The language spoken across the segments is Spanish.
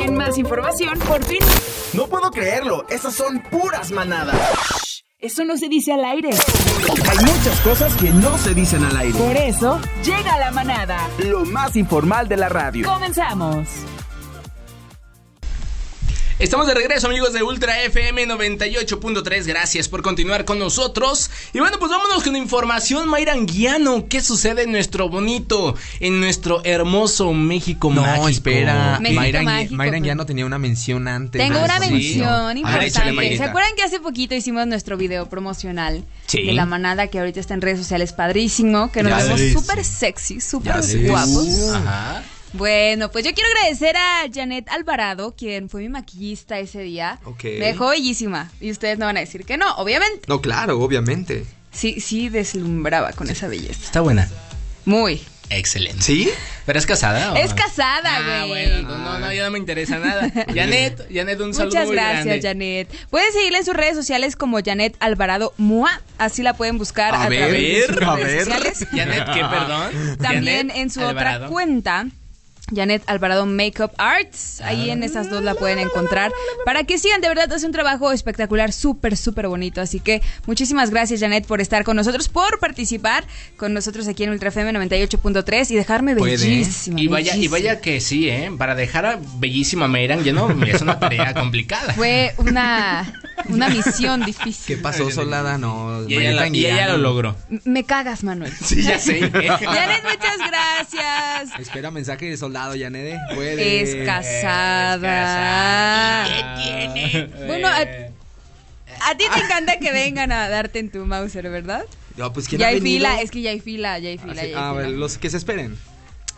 En más información, por fin. No puedo creerlo, esas son puras manadas. Eso no se dice al aire. Hay muchas cosas que no se dicen al aire. Por eso, llega la manada. Lo más informal de la radio. Comenzamos. Estamos de regreso amigos de Ultra FM 98.3, gracias por continuar con nosotros. Y bueno, pues vámonos con información Mayranguiano, ¿qué sucede en nuestro bonito, en nuestro hermoso México no, mágico? espera, México Mayra, mágico, Mayra pues. Guiano tenía una mención antes. Tengo una sí. mención A ver, échale, importante. ¿Se acuerdan que hace poquito hicimos nuestro video promocional Sí. de la manada que ahorita está en redes sociales padrísimo? Que nos Ya vemos súper sexy, súper guapos. Ajá. Bueno, pues yo quiero agradecer a Janet Alvarado, quien fue mi maquillista ese día. Ok. Me dejó bellísima. Y ustedes no van a decir que no, obviamente. No, claro, obviamente. Sí, sí deslumbraba con esa belleza. Está buena. Muy. Excelente. ¿Sí? ¿Pero es casada? o- Es casada, Ah, güey. bueno, no, no, no, ya no me interesa nada. Janet, Janet, un saludo Muchas muy gracias, grande. Janet. Pueden seguirla en sus redes sociales como Janet Alvarado Mua. Así la pueden buscar A a, ver, través de sus a redes ver. sociales. Janet, ¿qué, perdón? También Janet en su Alvarado. otra cuenta. Janet Alvarado Makeup Arts. Ahí en esas dos la pueden encontrar. Para que sigan, de verdad, hace un trabajo espectacular, súper, súper bonito. Así que muchísimas gracias, Janet, por estar con nosotros, por participar con nosotros aquí en Ultra FM 98.3 y dejarme Puede. bellísima. Y vaya, y bellísima. vaya que sí, ¿eh? Para dejar a bellísima Mayran, ya no, es una tarea complicada. Fue una, una misión difícil. ¿Qué pasó, Solada? No, Y ella, y ella lo logró. M- Me cagas, Manuel. Sí, ya sé. Janet, muchas gracias. Espera mensaje de soldado, Yanede. Puede. Es casada. ¿Qué tiene? Bueno, a, a ti te encanta que vengan a darte en tu Mauser, ¿verdad? No, pues ¿quién Ya ha hay venido? fila, es que ya hay fila, ya hay fila, Ah, ya sí. hay Ah, fila. bueno, los que se esperen.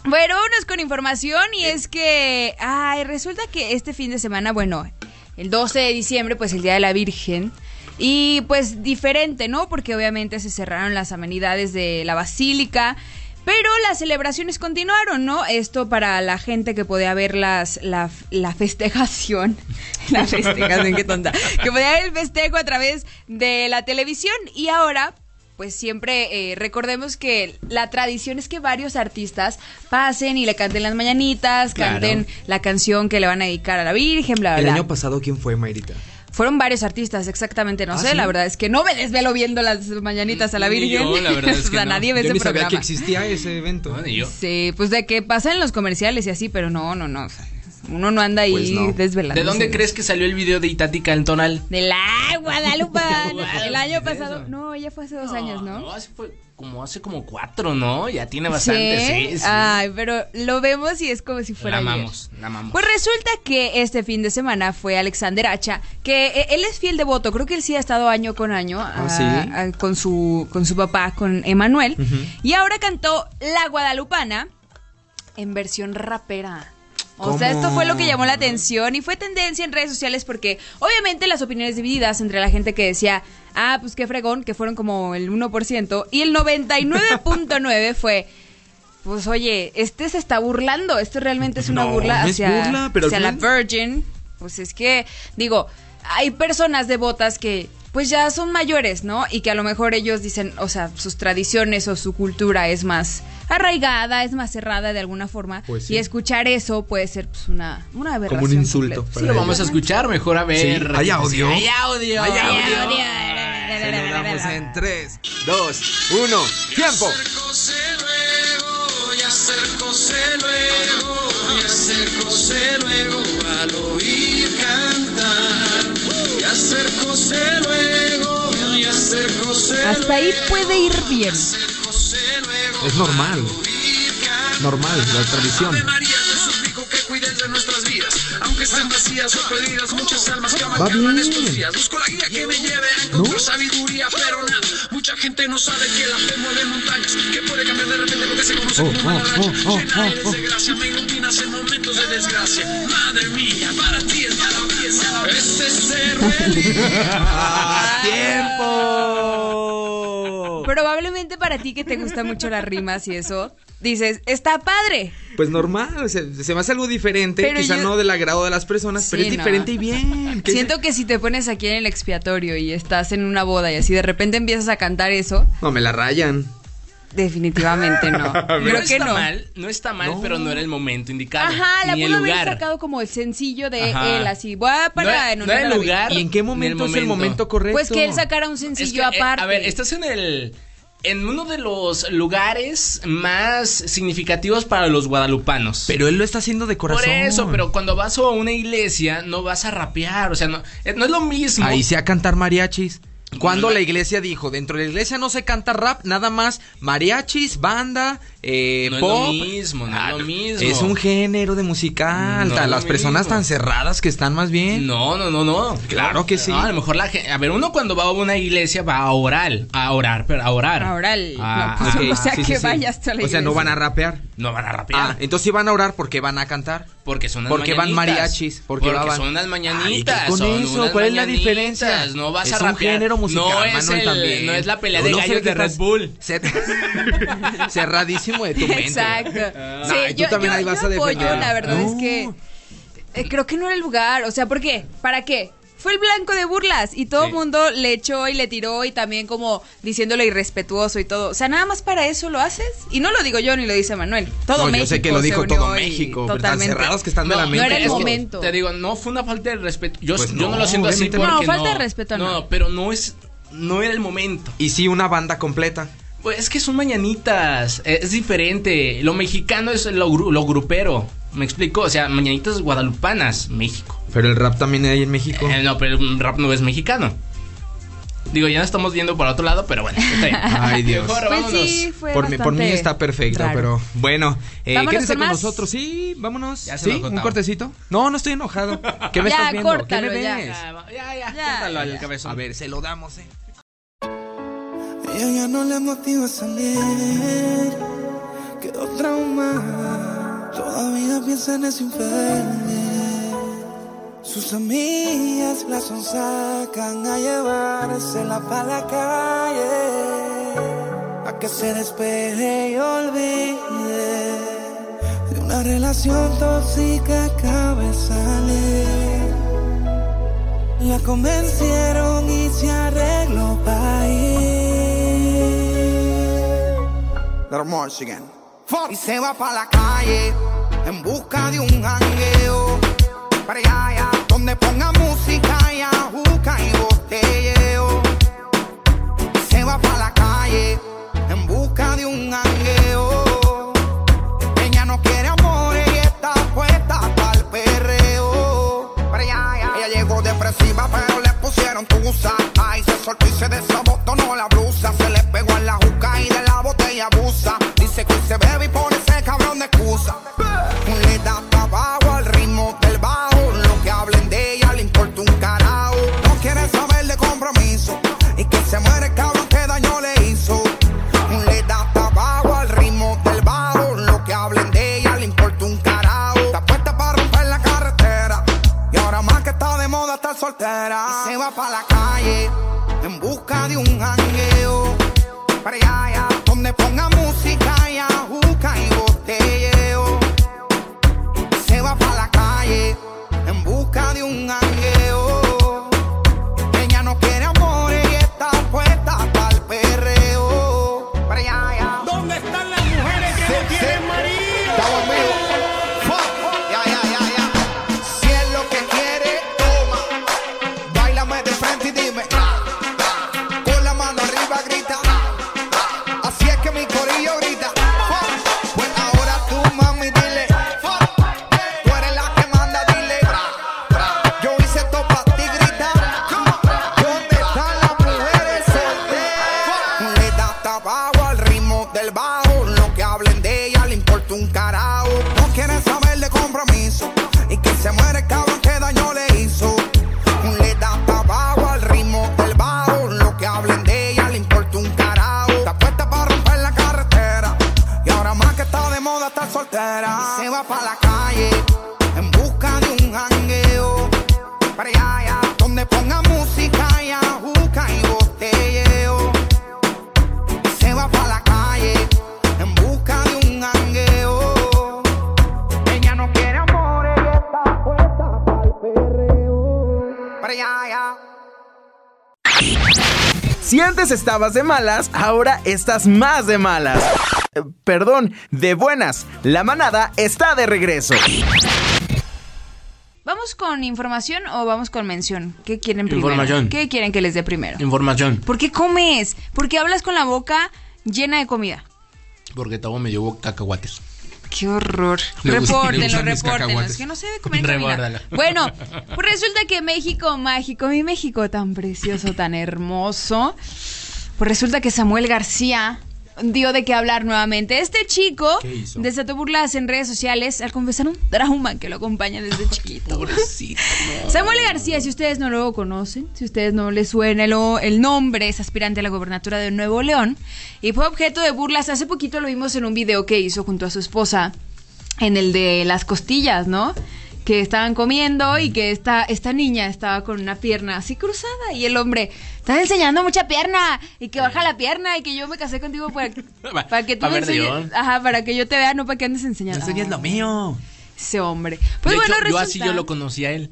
Bueno, vámonos con información y es que, ay, resulta que este fin de semana, bueno, el 12 de diciembre, pues el Día de la Virgen, y pues diferente, ¿no? Porque obviamente se cerraron las amenidades de la basílica, pero las celebraciones continuaron, ¿no? Esto para la gente que podía ver las, la, la festejación, la festejación, qué tonta, que podía ver el festejo a través de la televisión y ahora pues siempre eh, recordemos que la tradición es que varios artistas pasen y le canten las mañanitas, Claro. canten la canción que le van a dedicar a la Virgen, bla, bla, El bla. año pasado, ¿quién fue, Mayrita? Fueron varios artistas, exactamente, no ¿Ah, sé, sí? la verdad es que no me desvelo viendo las mañanitas a la Ni Virgen. yo, la verdad es que o sea, no. nadie ve Yo ese ni sabía programa. que existía ese evento. Bueno, y yo. Sí, pues de que pasan en los comerciales y así, pero no, no, no. o sea, uno no anda ahí Pues no. desvelando. ¿De dónde crees que salió el video de Itati Cantonal? De la Guadalupe. el año ¿qué es pasado. No, ella fue hace dos años, ¿no? hace, fue como hace como cuatro, ¿no? Ya tiene bastante, sí. sí. Ay, pero lo vemos y es como si fuera la ayer. amamos, la amamos. Pues resulta que este fin de semana fue Alexander Hacha, que eh, él es fiel devoto, creo que él sí ha estado año con año Ah, ¿sí? ah, con su con su papá, con Emanuel, y ahora cantó La Guadalupana en versión rapera. O sea, esto fue lo que llamó la atención y fue tendencia en redes sociales porque obviamente las opiniones divididas entre la gente que decía, ah, pues qué fregón, que fueron como el 1%, y el 99.9 fue, pues oye, este se está burlando, esto realmente es una No, burla no es hacia, burla, pero hacia la Virgin. Pues es que, digo, hay personas devotas que pues ya son mayores, ¿no? Y que a lo mejor ellos dicen, o sea, sus tradiciones o su cultura es más arraigada, es más cerrada de alguna forma. Pues sí. Y escuchar eso puede ser pues una, una aberración. Como un insulto. Sí, lo vamos a escuchar, mejor a ver. Sí, ¿hay audio? Hay audio. Hay Ay, audio. audio. Celebramos en 3, 2, 1, ¡tiempo! y luego, y luego al oír Hasta ahí puede ir bien. Es normal, normal, la tradición. Aunque estén vacías o perdidas, muchas almas que Va aman bien. estos días. Busco la guía que me lleve a encontrar sabiduría, pero nada. Mucha gente no sabe que la fe mueve montañas, que puede cambiar de repente lo que se conoce Oh, como una oh, oh, oh, eres oh, desgracia. Madre mía, para ti es. Este cerro ¡Tiempo! Probablemente para ti que te gustan mucho las rimas y eso, dices, está padre. Pues normal, se, se me hace algo diferente, Pero quizá yo- no del agrado de las personas, pero es no. diferente y bien. ¿Qué Siento que si te pones aquí en el expiatorio y estás en una boda y así de repente empiezas a cantar eso, No, me la rayan. Definitivamente no. no Creo que está no. mal, no está mal, pero no era el momento indicado. Ajá, la ni el pudo haber lugar. sacado como el sencillo de Ajá. él, así. Voy a para No era- no era el vida. lugar. ¿Y en qué momento el es el momento. correcto? Pues que él sacara un Es sencillo que, eh, aparte. a ver, estás en el. En uno de los lugares más significativos para los guadalupanos. Pero él lo está haciendo de corazón. Por eso, pero cuando vas a una iglesia no vas a rapear, o sea, no, eh, no es lo mismo. Ahí se a cantar mariachis. Cuando la iglesia dijo, dentro de la iglesia no se canta rap, nada más mariachis, banda, eh, No es lo pop. mismo, no es lo mismo. Es un género de musical. No las personas mismo. tan cerradas que están más bien. No, no, no, no. Claro que sí. No, a lo mejor la gente. A ver, uno cuando va a una iglesia va a orar. A orar, pero a orar. A oral. Ah, no, pues, o sea, Sí, que sí, sí. vayas a la O sea, no iglesia. van a rapear. No van a rapear. Ah, entonces si van a orar porque van a cantar. Porque son unas Porque van mañanitas. mariachis, porque van- son unas mañanitas. Ay, ¿qué con son eso? unas ¿Cuál es la diferencia? No vas Es a un rapear. género musical, no es Manuel, el- también. No es la pelea de no sé gallos qué de Red Bull. Cer- Cerradísimo de tu mente. Exacto. Ah. Sí, Ay, tú yo, también yo- ahí vas yo a apoyo, defender. la verdad No. es que eh, creo que no era el lugar. O sea, ¿por qué? ¿Para qué? Fue el blanco de burlas y todo el Sí. mundo le echó y le tiró y también como diciéndole irrespetuoso y todo. O sea, nada más para eso lo haces. Y no lo digo yo ni lo dice Manuel. Todo No, yo México. sé que lo dijo todo México, Totalmente. cerrados que están de la mente. no era el es que momento. Te digo, no fue una falta de respeto. Yo, Pues yo no, no, lo siento así porque no. no. No, falta de respeto no. No, pero no es. No era el momento. Y sí, una banda completa. Pues es que son mañanitas, es diferente. Lo mexicano es lo, lo grupero. ¿Me explico? O sea, mañanitas guadalupanas, México. Pero el rap también hay en México. Eh, no, pero el rap no es mexicano. Digo, ya no estamos viendo para otro lado, pero bueno. está bien. Ay, Dios. Mejor Pues vámonos. sí, fue Por mí, por mí está perfecto, raro. pero bueno, eh, quédense con con nosotros. Sí, vámonos. Ya se ¿Sí? ¿Un cortecito? No, no estoy enojado. ¿Qué me Ya, estás viendo? córtalo, ¿Qué me ya. ves? Ya, ya, ya, Ya, córtalo al cabezón. A ver, se lo damos, eh. Ella ya no le motiva salir, quedó traumada, todavía piensa en ese infeliz. Sus amigas la sonsacan a llevársela para la calle, a que se despeje y olvide de una relación tóxica de salir. La convencieron y se arregló para ir. Little again. Y se va para la calle en busca de un jangueo. Para allá, allá, donde ponga música y ajuca y botelleo. Y se va para la calle en busca de un jangueo. Ella no quiere amor y está puesta para el perreo. Para allá, allá. Ella llegó depresiva, pero le pusieron tusa. Ay, se soltó y se desabotonó busca de un jangueo. Estabas de malas, ahora estás más de malas. Eh, Perdón, de buenas. La manada está de regreso. ¿Vamos con información o vamos con mención? ¿Qué quieren primero? Información. ¿Qué quieren que les dé primero? Información. ¿Por qué comes? ¿Por qué hablas con la boca llena de comida? Porque todo me llevó cacahuates. Qué horror. Repórtenlo, repórtenlo. Es que no se debe comer comida. Bueno, pues resulta que México mágico, mi México tan precioso, tan hermoso, pues resulta que Samuel García dio de qué hablar nuevamente. Este chico desató burlas en redes sociales al confesar un trauma que lo acompaña desde chiquito. Samuel García, si ustedes no lo conocen, si ustedes no les suena el, el nombre, es aspirante a la gobernatura de Nuevo León y fue objeto de burlas. Hace poquito lo vimos en un video que hizo junto a su esposa en el de las costillas, ¿no? Que estaban comiendo y que esta, esta niña estaba con una pierna así cruzada y el hombre estaba enseñando mucha pierna y que baja la pierna y que yo me casé contigo para, para que tú me enseñes, ajá, para que yo te vea, no para que andes enseñando. Eso ya es lo mío. Ese hombre. Pues de bueno, hecho, yo resulta... así yo lo conocí a él.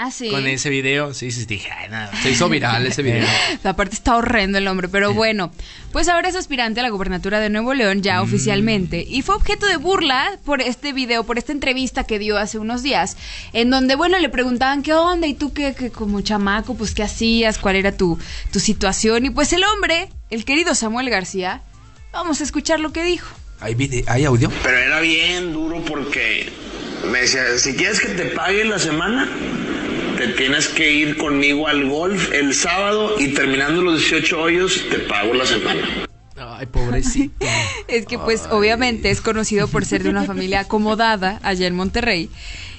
Ah, sí. Con ese video. Sí, sí, dije, ay, nada. Se hizo viral ese video. Aparte está horrendo el hombre, pero bueno. Pues ahora es aspirante a la gobernatura de Nuevo León ya oficialmente. Y fue objeto de burla por este video, por esta entrevista que dio hace unos días, en donde, bueno, le preguntaban qué onda y tú qué, qué como chamaco, pues qué hacías, cuál era tu, tu situación. Y pues el hombre, el querido Samuel García, vamos a escuchar lo que dijo. ¿Hay, vide- ¿Hay audio? Pero era bien duro porque me decía, si quieres que te pague la semana, te tienes que ir conmigo al golf el sábado y terminando los 18 hoyos, te pago la semana. Ay, pobrecito. Es que pues obviamente es conocido por ser de una familia acomodada allá en Monterrey.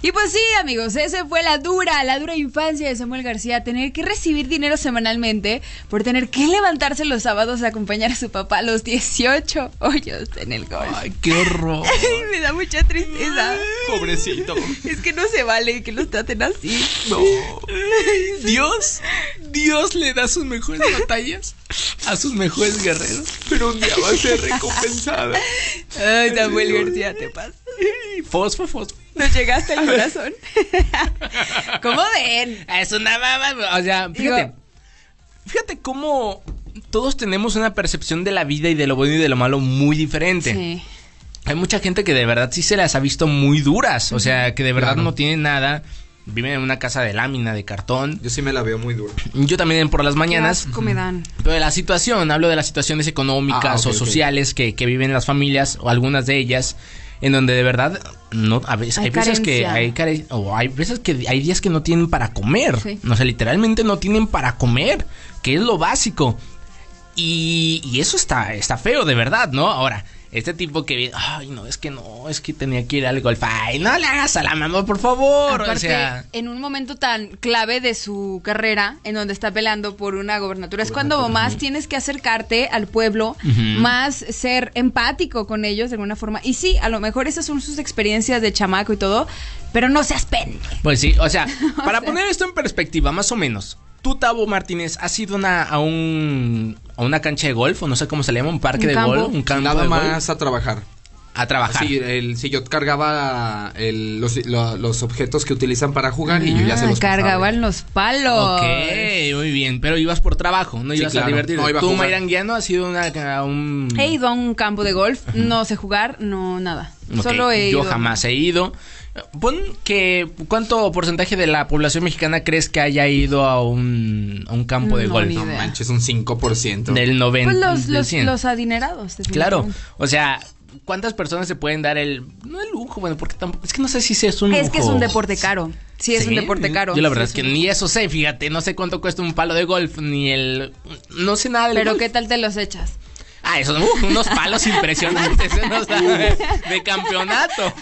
Y pues sí, amigos, esa fue la dura, la dura infancia de Samuel García, tener que recibir dinero semanalmente por tener que levantarse los sábados a acompañar a su papá a los 18 hoyos en el golf. Ay, qué horror. Me da mucha tristeza. Pobrecito. Es que no se vale que los traten así. No. Dios, Dios le da sus mejores batallas a sus mejores guerreros. Pero un día va a ser recompensada. Ay, Samuel García, te pasa. Fosfo, fosfo. Nos llegaste al corazón. ¿Cómo ven? Es una baba. O sea, fíjate. Digo- Fíjate cómo todos tenemos una percepción de la vida y de lo bueno y de lo malo muy diferente. Sí. Hay mucha gente que de verdad sí se las ha visto muy duras. O sea, que de verdad Claro. no tienen nada. Viven en una casa de lámina, de cartón. Yo sí me la veo muy dura. Yo también por las Qué mañanas. asco me dan. Pero de la situación, hablo de las situaciones económicas Ah, o sociales que, que viven las familias o algunas de ellas, en donde de verdad no a veces Hay hay, veces que hay care- o hay veces que hay días que no tienen para comer, Sí. o sea, literalmente no tienen para comer, que es lo básico. Y, y eso está está feo de verdad, ¿no? Ahora, este tipo que viene, ay, no, es que no, es que tenía que ir al golf. Ay, no le hagas a la mamá, por favor. Aparte, o sea, en un momento tan clave de su carrera, en donde está peleando por una gobernatura, es cuando más tienes que acercarte al pueblo, más ser empático con ellos de alguna forma. Y sí, a lo mejor esas son sus experiencias de chamaco y todo, pero no seas pende. Pues sí, o sea, para poner esto en perspectiva, más o menos. Tú, Tavo Martínez, has ido una- a un a una cancha de golf, o no sé cómo se le llama, un parque Un de campo. golf, un campo Nada de golf, más a trabajar. a trabajar. Sí, el, sí, yo cargaba el- los, lo- los objetos que utilizan para jugar y yo ya se Ah, los pasaba. cargaban los palos. Ok, muy bien, pero ibas por trabajo, no Sí, ibas claro, a divertirte. no iba a Tú, jugar. Mayra Anguiano, has ido una- a un... He ido a un campo de golf, no sé jugar, no nada. Solo he Yo ido. jamás he ido. Pon que... ¿Cuánto porcentaje de la población mexicana crees que haya ido a un, a un campo de No, golf? No manches, un 5%. Del 90. Pues los, del los, 100. los adinerados. Claro, o sea, ¿cuántas personas se pueden dar el no el lujo, bueno, porque tampoco es que no sé si es un Es lujo. que es un deporte caro. Sí, es un deporte caro. Yo la verdad Sí, es que ni eso sé, fíjate, no sé cuánto cuesta un palo de golf ni el no sé nada del Pero golf. ¿qué tal te los echas? Ah, esos uh, unos palos impresionantes, ¿eh? O sea, de, de campeonato.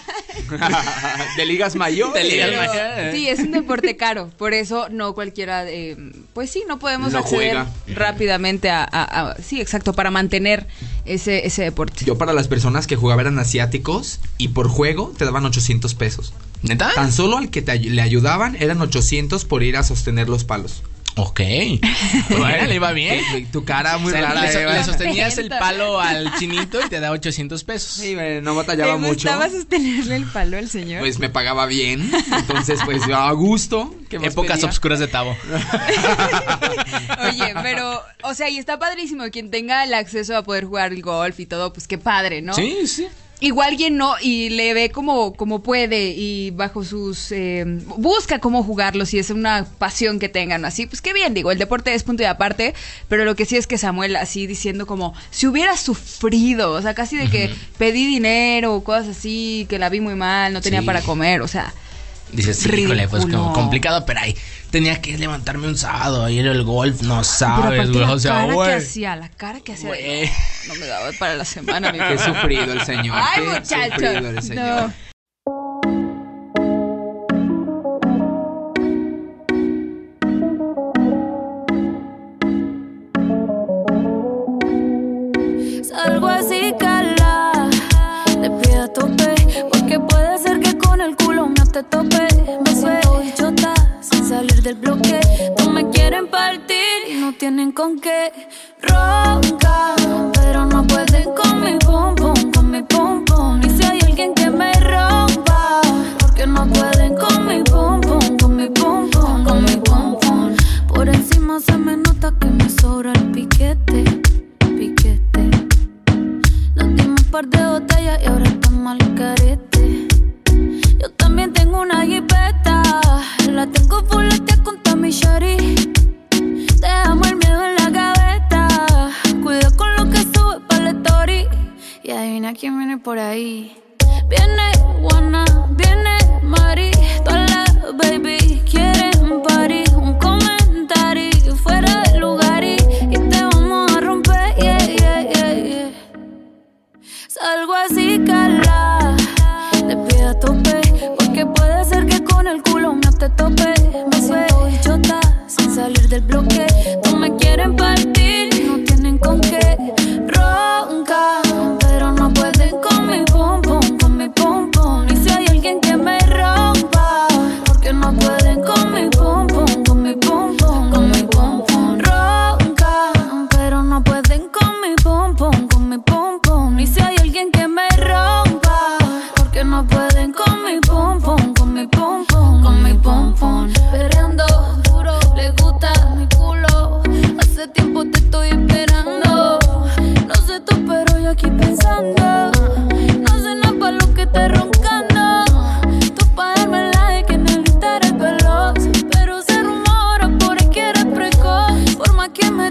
de ligas mayores. De ligas Pero, mayores. sí, es un deporte caro. Por eso no cualquiera, eh, pues sí, no podemos No acceder juega. rápidamente a, a- a- sí, exacto, para mantener ese, ese deporte. Yo para las personas que jugaban eran asiáticos y por juego te daban 800 pesos. ¿Neta? Tan solo al que te le ayudaban eran 800 por ir a sostener los palos. Ok. Bueno, le iba bien. Tu cara muy O sea, rara. le, so- Eva. le sostenías el palo al chinito y te da 800 pesos. Sí, me- no ¿Te batallaba mucho. gustaba sostenerle el palo al señor? Pues me pagaba bien. Entonces, pues a gusto. ¿qué más Épocas pedía? obscuras de Tavo. Oye, pero, o sea, y está padrísimo quien tenga el acceso a poder jugar el golf y todo, pues qué padre, ¿no? Sí, sí. Igual quien no y le ve como, como puede y bajo sus... eh, busca cómo jugarlo si es una pasión que tengan así, pues qué bien, digo, el deporte es punto y aparte, pero lo que sí es que Samuel así diciendo como, si hubiera sufrido, o sea, casi de que pedí dinero o cosas así, que la vi muy mal, no tenía Sí. para comer, o sea... Dices, sí, híjole, pues como complicado, pero ahí tenía que levantarme un sábado ir al golf, no sabes, güey. la O sea, cara que hacía, la cara que hacía, no, no me daba para la semana, mi Qué sufrido el señor. Ay, qué muchacho. sufrido el señor. No. Tienen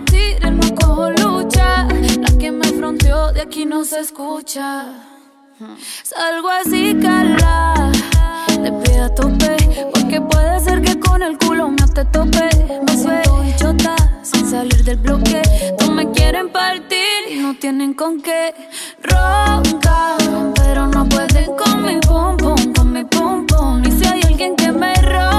más que me tiren, no cojo lucha. La que me fronteó de aquí no se escucha. Salgo así, cala, de pie a tope, porque puede ser que con el culo me te tope. Me siento bichota, sin salir del bloque. No me quieren partir y no tienen con qué. Ronca, pero no pueden con mi pum pum, con mi pum pum. Y si hay alguien que me rompa,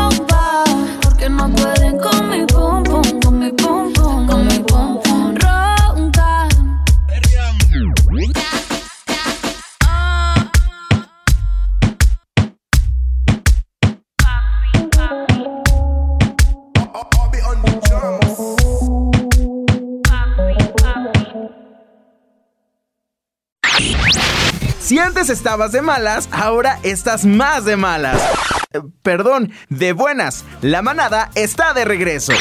Antes estabas de malas, ahora estás más de malas. Eh, Perdón, de buenas. La manada está de regreso.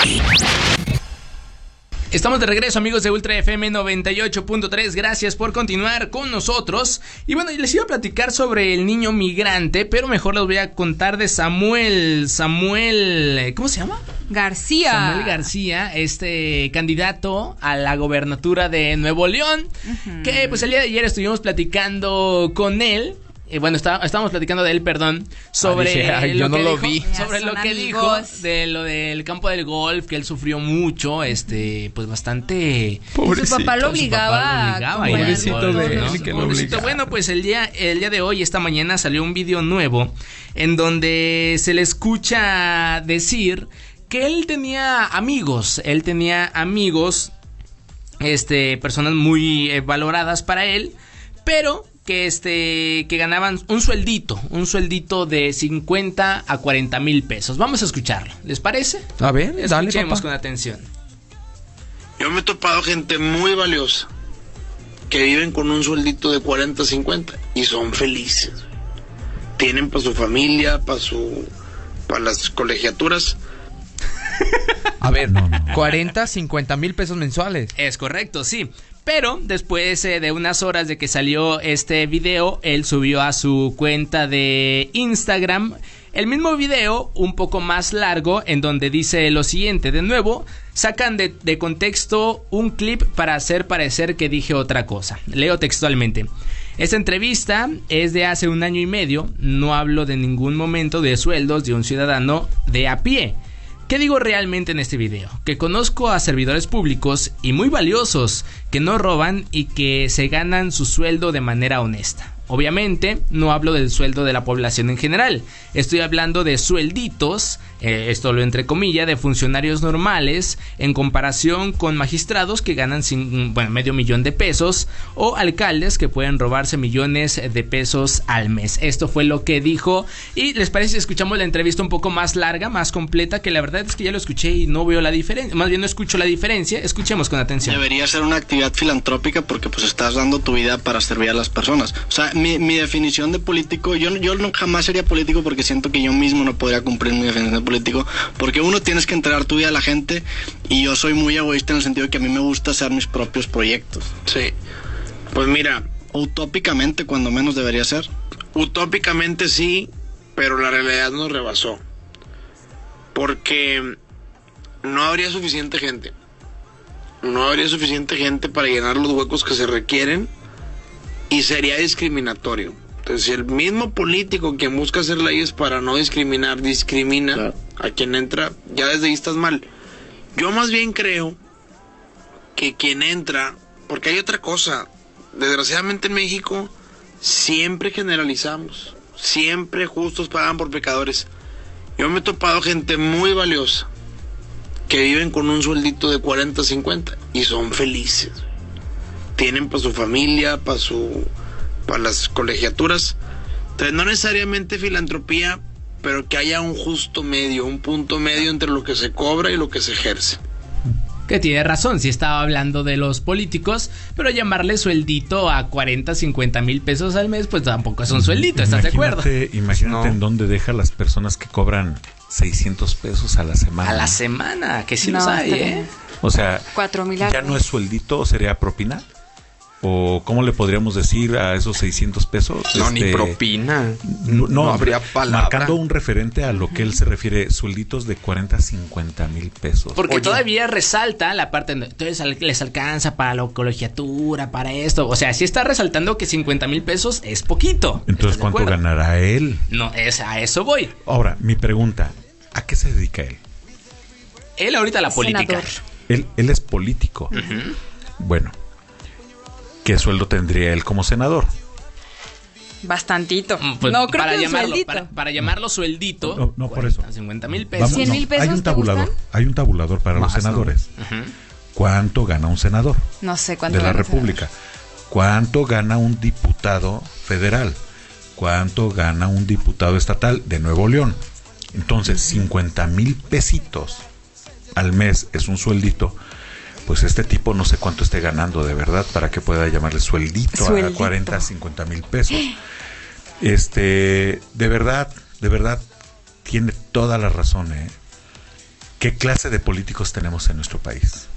Estamos de regreso, amigos de Ultra FM 98.3. Gracias por continuar con nosotros. Y bueno, les iba a platicar sobre el niño migrante, pero mejor les voy a contar de Samuel. Samuel. ¿Cómo se llama? García. Samuel García, este candidato a la gobernatura de Nuevo León. Que pues el día de ayer estuvimos platicando con él. Eh, bueno, está- estábamos platicando de él, perdón, sobre dije, ay, lo yo no que lo dijo- vi. sobre lo que amigos. dijo de lo del campo del golf, que él sufrió mucho, este, pues bastante Su papá lo su obligaba, papá lo Pobrecito golf, de ¿no? él, que lo Pobrecito. obligaba. Bueno, pues el día, el día de hoy, esta mañana, salió un video nuevo en donde se le escucha decir que él tenía amigos, él tenía amigos, este, personas muy eh, valoradas para él, pero que este que ganaban un sueldito, un sueldito de 50 a 40 mil pesos. Vamos a escucharlo, ¿les parece? A ver, dale, Escuchemos papá. con atención. Yo me he topado gente muy valiosa que viven con un sueldito de 40, 50 y son felices. Tienen para su familia, para su para las colegiaturas. A ver, 40, 50 mil pesos mensuales. Es correcto, sí. Pero después eh, de unas horas de que salió este video, él subió a su cuenta de Instagram el mismo video, un poco más largo, en donde dice lo siguiente. De nuevo, sacan de, de contexto un clip para hacer parecer que dije otra cosa. Leo textualmente. Esta entrevista es de hace un año y medio. No hablo de ningún momento de sueldos de un ciudadano de a pie. ¿Qué digo realmente en este video? Que conozco a servidores públicos y muy valiosos que no roban y que se ganan su sueldo de manera honesta. Obviamente no hablo del sueldo de la población en general, estoy hablando de suelditos, eh, esto lo entre comillas, de funcionarios normales en comparación con magistrados que ganan bueno, medio millón de pesos o alcaldes que pueden robarse millones de pesos al mes. Esto fue lo que dijo y les parece si escuchamos la entrevista un poco más larga, más completa, que la verdad es que ya lo escuché y no veo la diferencia, más bien no escucho la diferencia, escuchemos con atención. Debería ser una actividad filantrópica porque pues estás dando tu vida para servir a las personas. O sea, mi, mi definición de político, yo, yo no, jamás sería político porque siento que yo mismo no podría cumplir mi definición de político. Porque uno tienes que entregar tu vida a la gente y yo soy muy egoísta en el sentido de que a mí me gusta hacer mis propios proyectos. Sí. Pues mira, Utópicamente, cuando menos debería ser. utópicamente sí, pero la realidad nos rebasó. Porque no habría suficiente gente. No habría suficiente gente para llenar los huecos que se requieren y sería discriminatorio. Entonces, si el mismo político quien busca hacer leyes para no discriminar, discrimina a quien entra, ya desde ahí estás mal. Yo más bien creo que quien entra, porque hay otra cosa, desgraciadamente en México siempre generalizamos, siempre justos pagan por pecadores. Yo me he topado gente muy valiosa que viven con un sueldito de 40, 50 y son felices. Tienen para su familia, para su para las colegiaturas. Entonces, no necesariamente filantropía, pero que haya un justo medio, un punto medio entre lo que se cobra y lo que se ejerce. Que tiene razón, si estaba hablando de los políticos, pero llamarle sueldito a 40, 50 mil pesos al mes, pues tampoco es un sueldito, ¿estás de acuerdo? Imagínate, imagínate en dónde deja las personas que cobran 600 pesos a la semana. A la semana, que sí No, los hay, ¿eh? O sea, Cuatro mil ya no es sueldito, sería propina. ¿O cómo le podríamos decir a esos 600 pesos? No, ni Este, propina. No, No habría palabra. Marcando un referente a lo que él se refiere, suelditos de 40 a 50 mil pesos. Porque Oye, todavía resalta la parte donde entonces les alcanza para la colegiatura, para esto. O sea, sí está resaltando que 50 mil pesos es poquito. Entonces, ¿Estás de ¿cuánto ganará él? No, es, a eso voy. Ahora, mi pregunta, ¿a qué se dedica él? Él ahorita a la política. Él, él es político. Bueno, ¿qué sueldo tendría él como senador? Bastantito. Pues, no creo para que llamarlo, sueldito. para, para llamarlo sueldito. No, no, por eso. 50 mil pesos. Vamos, no, hay un tabulador, hay un tabulador para los senadores. ¿Cuánto gana un senador No sé cuánto de la República? ¿Cuánto gana un diputado federal? ¿Cuánto gana un diputado estatal de Nuevo León? Entonces, 50 mil pesitos al mes es un sueldito. Pues este tipo no sé cuánto esté ganando de verdad para que pueda llamarle sueldito, a Sueldito. 40, 50 mil pesos. Este, de verdad, de verdad, tiene toda la razón, ¿eh? ¿Qué clase de políticos tenemos en nuestro país?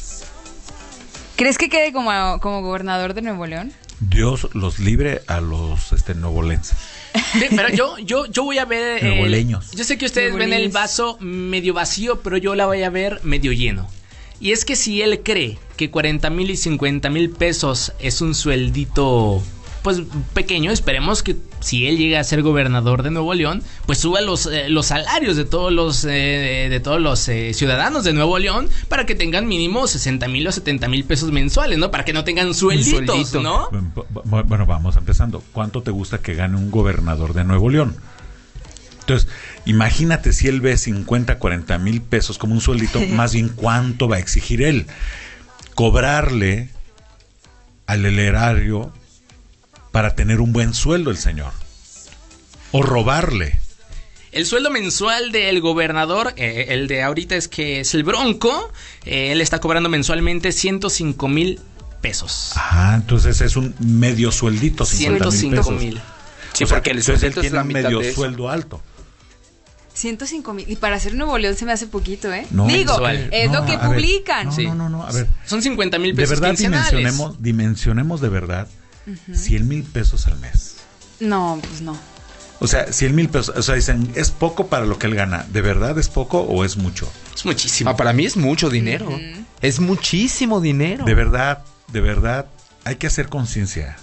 ¿Crees que quede como, como gobernador de Nuevo León? Dios los libre a los este, novolenses. Sí, pero yo, yo, yo voy a ver. el- Nuevoleños. yo sé que ustedes ven el vaso medio vacío, pero yo la voy a ver medio lleno. Y es que si él cree que 40 mil y 50 mil pesos es un sueldito, pues pequeño, esperemos que si él llega a ser gobernador de Nuevo León, pues suba los, eh, los salarios de todos los, eh, de todos los eh, ciudadanos de Nuevo León para que tengan mínimo 60 mil o 70 mil pesos mensuales, ¿no? Para que no tengan suelditos, sueldito. ¿no? Bu- bu- Bueno, vamos empezando. ¿Cuánto te gusta que gane un gobernador de Nuevo León? Entonces, imagínate si él ve 50, 40 mil pesos como un sueldito, más bien cuánto va a exigir él. Cobrarle al erario para tener un buen sueldo el señor. O robarle. El sueldo mensual del gobernador, eh, el de ahorita es que es el Bronco, eh, él está cobrando mensualmente 105 mil pesos. Ah, entonces es un medio sueldito, 50 mil 105 pesos. mil. Sí, o sea, porque que el entonces él es tiene la mitad medio de sueldo alto. 105 mil. Y para hacer Nuevo León se me hace poquito, ¿eh? No, Digo, mensual. es No, lo que ver, publican. no, Sí. no, no, no, a ver. Son 50 mil De pesos verdad quincenales. dimensionemos, dimensionemos de verdad 100 mil pesos al mes. No, pues no. O sea, 100 mil pesos. O sea, dicen, ¿es poco para lo que él gana? ¿De verdad es poco o es mucho? Es muchísimo. Ah, para mí es mucho dinero. Es muchísimo dinero. De verdad, de verdad, hay que hacer conciencia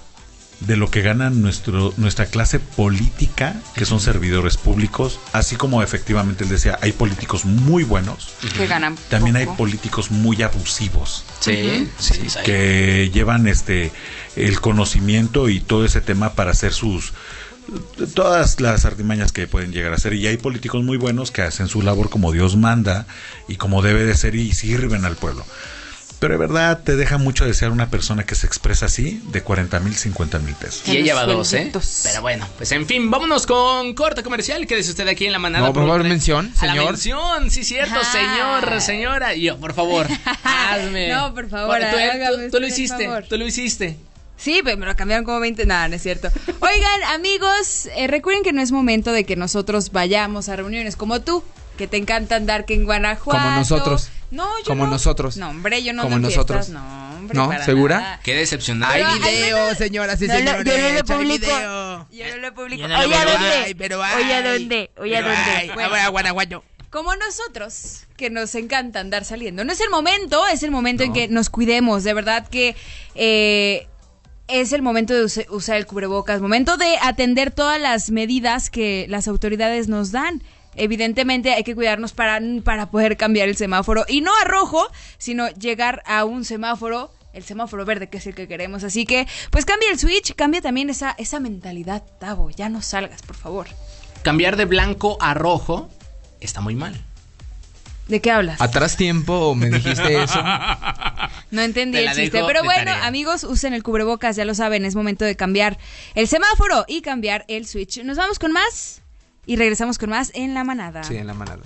de lo que gana nuestro, nuestra clase política, que son servidores públicos, así como efectivamente él decía, hay políticos muy buenos, Que ganan también hay políticos muy abusivos. Sí, sí, sí. que llevan este el conocimiento y todo ese tema para hacer sus todas las artimañas que pueden llegar a hacer y hay políticos muy buenos que hacen su labor como Dios manda y como debe de ser y sirven al pueblo. Pero de verdad te deja mucho desear una persona que se expresa así de 40 mil, 50 mil pesos. Y ella va dos, ¿eh? Pero bueno, pues en fin, vámonos con corte comercial. Quédese usted aquí en la manada. No, por favor, mención, A la señor. mención, sí, cierto, Ah. señor, señora. Y yo, por favor, hazme. No, por favor, Bueno, tú, hágame tú- usted tú lo hiciste, tú lo hiciste. Sí, pero me lo cambiaron como 20. Nada, no es cierto. Oigan, amigos, eh, recuerden que no es momento de que nosotros vayamos a reuniones como tú, que te encanta andar que en Guanajuato. Como nosotros. No, yo Como no. nosotros. No, hombre, yo no Como ando en nosotros. fiestas, No, hombre, ¿No? para ¿Segura? nada. Qué decepcionante. Hay video, menos- señoras y No lo- señores. yo no lo hay publico. video. Yo no lo publico. Yo no lo Oye, ¿a publico. dónde? Ay, pero Oye, ¿a dónde? Oye, ¿a pero dónde? ay, Bueno. a ver, a Guanajuato. Como nosotros, que nos encanta andar saliendo. No es el momento, es el momento en que nos cuidemos. De verdad que eh, es el momento de use- usar el cubrebocas, momento de atender todas las medidas que las autoridades nos dan. Evidentemente hay que cuidarnos para, para poder cambiar el semáforo. Y no a rojo, sino llegar a un semáforo, el semáforo verde, que es el que queremos. Así que, pues cambia el switch, cambia también esa, esa mentalidad, Tavo. Ya no salgas, por favor. Cambiar de blanco a rojo está muy mal. ¿De qué hablas? ¿Atrás tiempo me dijiste eso? No entendí Te el chiste. Pero bueno, tarea. amigos, usen el cubrebocas, ya lo saben, es momento de cambiar el semáforo y cambiar el switch. Nos vamos con más y regresamos con más en la manada. Sí, en la manada.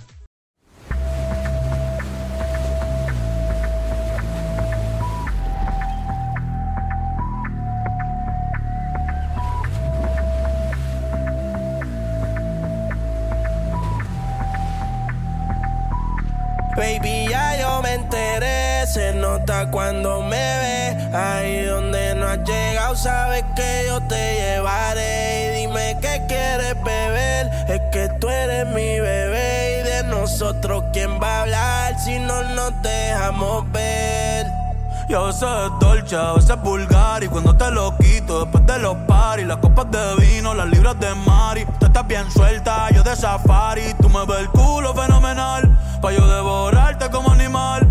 Baby, ya yo me enteré, se nota cuando me ve. Ahí donde no has llegado, sabes que yo te llevaré. Y dime qué quieres beber, es que tú eres mi bebé. Y de nosotros, ¿quién va a hablar si no nos dejamos ver? Y a veces es dolce, a veces es vulgar Y cuando te lo quito después de los paris Las copas de vino, las libras de mari Tú estás bien suelta, yo de safari Tú me ves el culo fenomenal Pa' yo devorarte como animal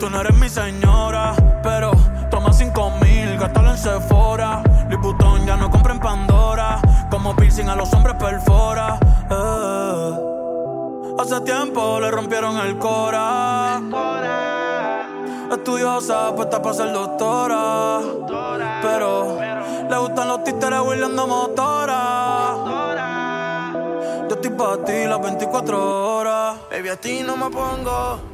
Tú no eres mi señora, pero toma cinco mil, gástalo en Sephora. Vuitton ya no compra en Pandora. Como piercing a los hombres perfora. Eh. Hace tiempo le rompieron el cora. Estudiosa, puesta para ser doctora. Pero le gustan los títeres huirleando motora. Yo estoy para ti las 24 horas. Baby, a ti no me pongo.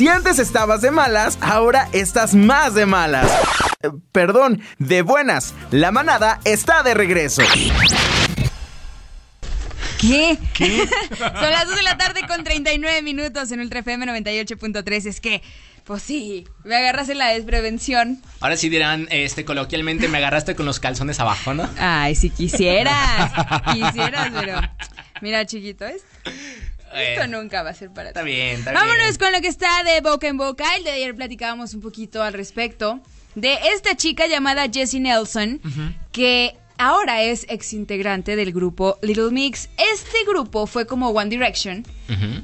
Si antes estabas de malas, ahora estás más de malas. Eh, Perdón, de buenas. La manada está de regreso. ¿Qué? Son las 2 de la tarde con 39 minutos en Ultra FM 98.3. Es que, pues sí, me agarras en la desprevención. Ahora sí dirán, este, coloquialmente, me agarraste con los calzones abajo, ¿no? Ay, si quisieras. quisieras, pero. Mira, chiquito, ¿es? Esto nunca va a ser para Está ti. bien, está Vámonos bien. con lo que está de boca en boca. El de ayer platicábamos un poquito al respecto de esta chica llamada Jessie Nelson, que ahora es exintegrante del grupo Little Mix. Este grupo fue como One Direction,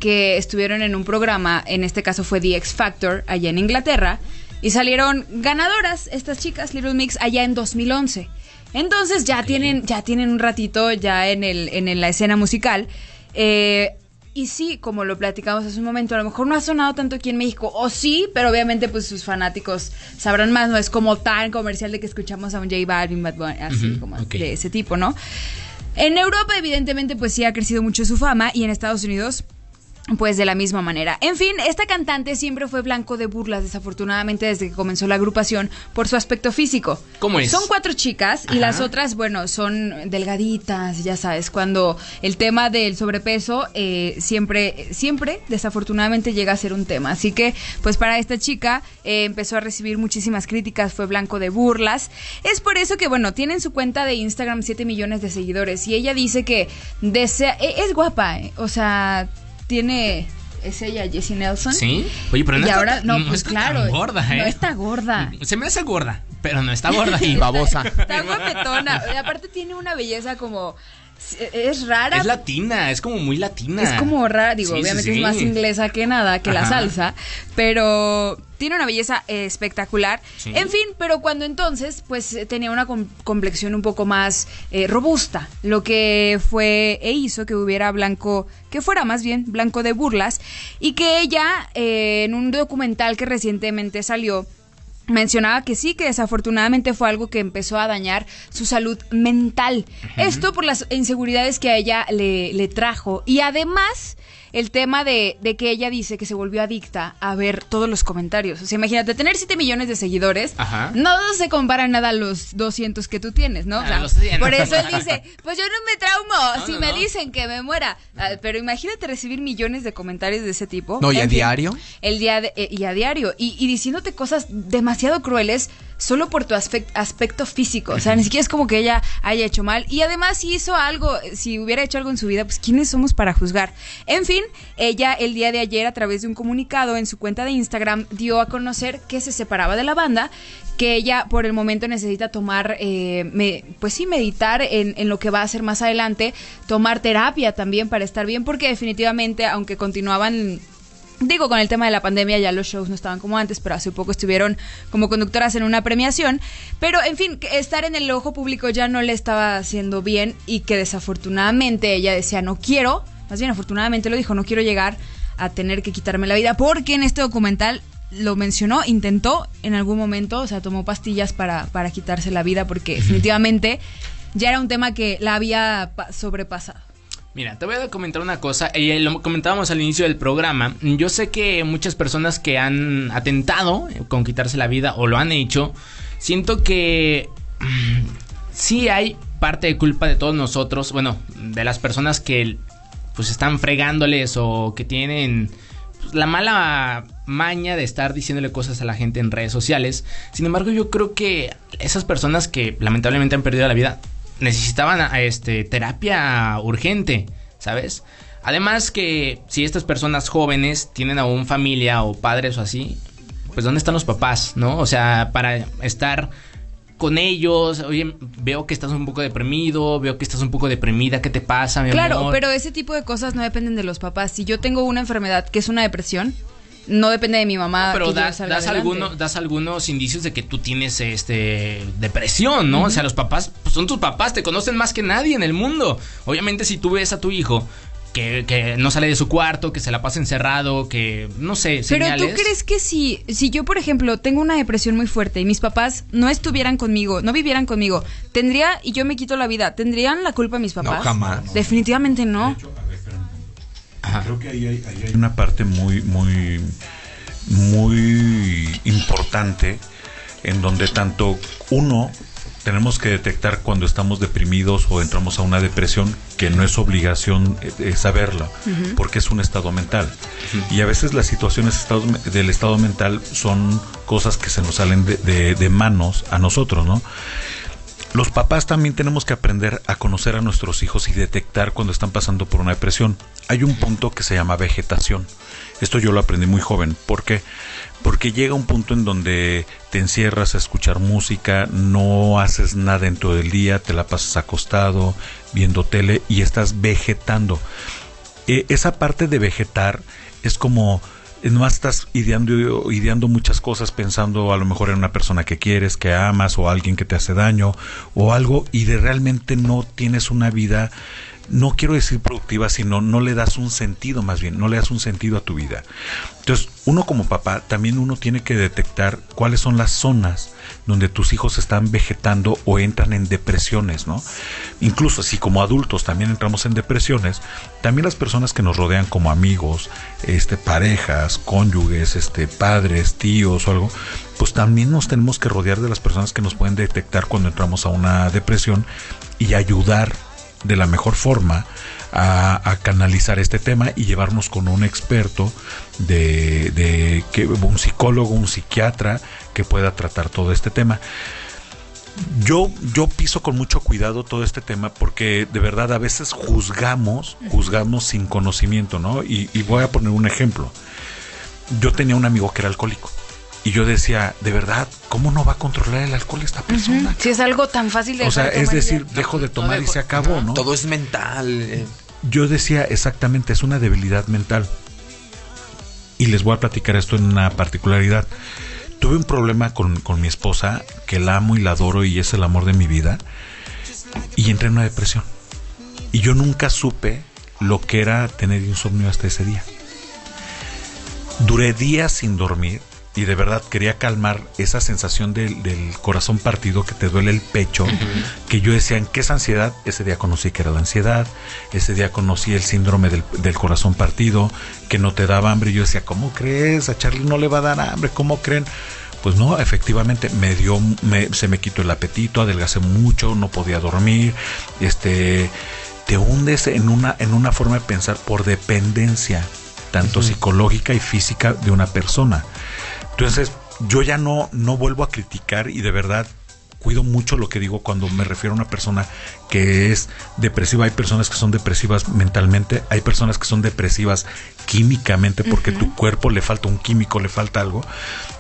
que estuvieron en un programa, en este caso fue The X Factor, allá en Inglaterra, y salieron ganadoras estas chicas Little Mix allá en 2011. Entonces ya tienen, ya tienen un ratito ya en, el, en la escena musical. Eh, y sí, como lo platicamos hace un momento, a lo mejor no ha sonado tanto aquí en México, o sí, pero obviamente pues sus fanáticos sabrán más, no es como tan comercial de que escuchamos a un J Balvin, Bad Bunny, así como de ese tipo, ¿no? En Europa, evidentemente, pues sí ha crecido mucho su fama y en Estados Unidos, pues de la misma manera. En fin, esta cantante siempre fue blanco de burlas, desafortunadamente, desde que comenzó la agrupación por su aspecto físico. ¿Cómo es? Son cuatro chicas y las otras, bueno, son delgaditas, ya sabes, cuando el tema del sobrepeso eh, siempre, siempre, desafortunadamente, llega a ser un tema. Así que, pues para esta chica eh, empezó a recibir muchísimas críticas, fue blanco de burlas. Es por eso que, bueno, tiene en su cuenta de Instagram 7 millones de seguidores y ella dice que desea, e- es guapa, eh, o sea, tiene... Es ella, Jessie Nelson. ¿Sí? Oye, pero no y está ahora, no, no pues está claro. tan gorda, ¿eh? No está gorda. Se me hace gorda, pero no está gorda. Y babosa. Está guapetona. Y aparte tiene una belleza como. Es rara. Es latina, es como muy latina. Es como rara, digo, Sí, obviamente sí. es más inglesa que nada, que la salsa, pero tiene una belleza eh, espectacular. En fin, pero cuando entonces, pues eh, tenía una com- complexión un poco más eh, robusta, lo que fue e hizo que hubiera blanco, que fuera más bien blanco de burlas, y que ella, eh, en un documental que recientemente salió, mencionaba que sí, que desafortunadamente fue algo que empezó a dañar su salud mental. Esto por las inseguridades que a ella le, le trajo. Y además, el tema de, de que ella dice que se volvió adicta a ver todos los comentarios. O sea, imagínate, tener 7 millones de seguidores Ajá. no se compara nada a los 200 que tú tienes, ¿no? O sea, los 100. por eso él dice, pues yo no me traumo No, si no, me no. dicen que me muera. Ah, Pero imagínate recibir millones de comentarios de ese tipo. No, ¿y a En fin, diario? el día de- eh, y a diario. Y, y diciéndote cosas demasiado crueles solo por tu aspec- aspecto físico. O sea, ni siquiera es como que ella haya hecho mal. Y además, si hizo algo, si hubiera hecho algo en su vida, pues ¿quiénes somos para juzgar? En fin, ella el día de ayer, a través de un comunicado en su cuenta de Instagram, dio a conocer que se separaba de la banda que ella por el momento necesita tomar, eh, me- pues sí, meditar en, en lo que va a hacer más adelante, tomar terapia también para estar bien, porque definitivamente, aunque continuaban Digo, con el tema de la pandemia ya los shows no estaban como antes, pero hace poco estuvieron como conductoras en una premiación. Pero, en fin, estar en el ojo público ya no le estaba haciendo bien y que desafortunadamente ella decía, no quiero, más bien afortunadamente lo dijo, no quiero llegar a tener que quitarme la vida, porque en este documental lo mencionó, intentó en algún momento, o sea, tomó pastillas para, para quitarse la vida, porque definitivamente ya era un tema que la había pa- sobrepasado. Mira, te voy a comentar una cosa. eh, lo comentábamos al inicio del programa. Yo sé que muchas personas que han atentado con quitarse la vida o lo han hecho, siento que mm, sí hay parte de culpa de todos nosotros, bueno, de las personas que pues están fregándoles o que tienen pues, la mala maña de estar diciéndole cosas a la gente en redes sociales. Sin embargo, yo creo que esas personas que lamentablemente han perdido la vida necesitaban este terapia urgente, ¿sabes? Además que si estas personas jóvenes tienen aún familia o padres o así, pues ¿dónde están los papás, no? O sea, para estar con ellos, oye, veo que estás un poco deprimido, veo que estás un poco deprimida, ¿qué te pasa, mi Claro, amor? pero ese tipo de cosas no dependen de los papás. Si yo tengo una enfermedad que es una depresión, no depende de mi mamá. pero da- das, alguno- das algunos indicios de que tú tienes este depresión, ¿no? O sea, los papás pues, son tus papás, te conocen más que nadie en el mundo. Obviamente, si tú ves a tu hijo que, que no sale de su cuarto, que se la pasa encerrado, que no sé, Pero tú crees que si, si yo, por ejemplo, tengo una depresión muy fuerte y mis papás no estuvieran conmigo, no vivieran conmigo, tendría, y yo me quito la vida, ¿tendrían la culpa mis papás? jamás. Definitivamente no. Creo que ahí hay, ahí hay una parte muy, muy, muy importante en donde tanto uno tenemos que detectar cuando estamos deprimidos o entramos a una depresión, que no es obligación eh, eh, saberlo, Ujú. porque es un estado mental. Y a veces las situaciones estado- del estado mental son cosas que se nos salen de, de- de manos a nosotros, ¿no? Los papás también tenemos que aprender a conocer a nuestros hijos y detectar cuando están pasando por una depresión. Hay un punto que se llama vegetación. Esto yo lo aprendí muy joven. ¿Por qué? Porque llega un punto en donde te encierras a escuchar música, no haces nada dentro del día, te la pasas acostado, viendo tele y estás vegetando. Eh, esa parte de vegetar es como nomás estás ideando, ideando muchas cosas pensando a lo mejor en una persona que quieres, que amas o alguien que te hace daño o algo y de realmente no tienes una vida no quiero decir productiva, sino no le das un sentido más bien, no le das un sentido a tu vida. Entonces, uno como papá, también uno tiene que detectar cuáles son las zonas donde tus hijos están vegetando o entran en depresiones, ¿no? Incluso si como adultos también entramos en depresiones, también las personas que nos rodean como amigos, este, parejas, cónyuges, este, padres, tíos o algo, pues también nos tenemos que rodear de las personas que nos pueden detectar cuando entramos a una depresión y ayudar de la mejor forma a, canalizar este tema y llevarnos con un experto de, de que un psicólogo, un psiquiatra que pueda tratar todo este tema. Yo, yo piso con mucho cuidado todo este tema porque de verdad a veces juzgamos, juzgamos sin conocimiento, ¿no? Y, y voy a poner un ejemplo. Yo tenía un amigo que era alcohólico y yo decía, de verdad, ¿cómo no va a controlar el alcohol esta persona? Si es algo tan fácil de O sea, es ya. decir, dejo de tomar y se acabó, ¿no? Todo es mental. eh. Yo decía exactamente, es una debilidad mental. Y les voy a platicar esto en una particularidad. Tuve un problema con, con mi esposa, que la amo y la adoro y es el amor de mi vida, y entré en una depresión. Y yo nunca supe lo que era tener insomnio hasta ese día. Duré días sin dormir y de verdad quería calmar esa sensación del, del corazón partido que te duele el pecho, que yo decía, ¿en qué es ansiedad? Ese día conocí que era la ansiedad, ese día conocí el síndrome del, del corazón partido, que no te daba hambre. Yo decía, ¿cómo crees? A Charlie no le va a dar hambre, ¿cómo creen? Pues no, efectivamente me dio, me- se me quitó el apetito, adelgacé mucho, no podía dormir, este, te hundes en una, en una forma de pensar por dependencia, tanto psicológica y física de una persona. Entonces, yo ya no, no vuelvo a criticar y de verdad cuido mucho lo que digo cuando me refiero a una persona que es depresiva. Hay personas que son depresivas mentalmente, hay personas que son depresivas químicamente porque tu cuerpo le falta un químico, le falta algo.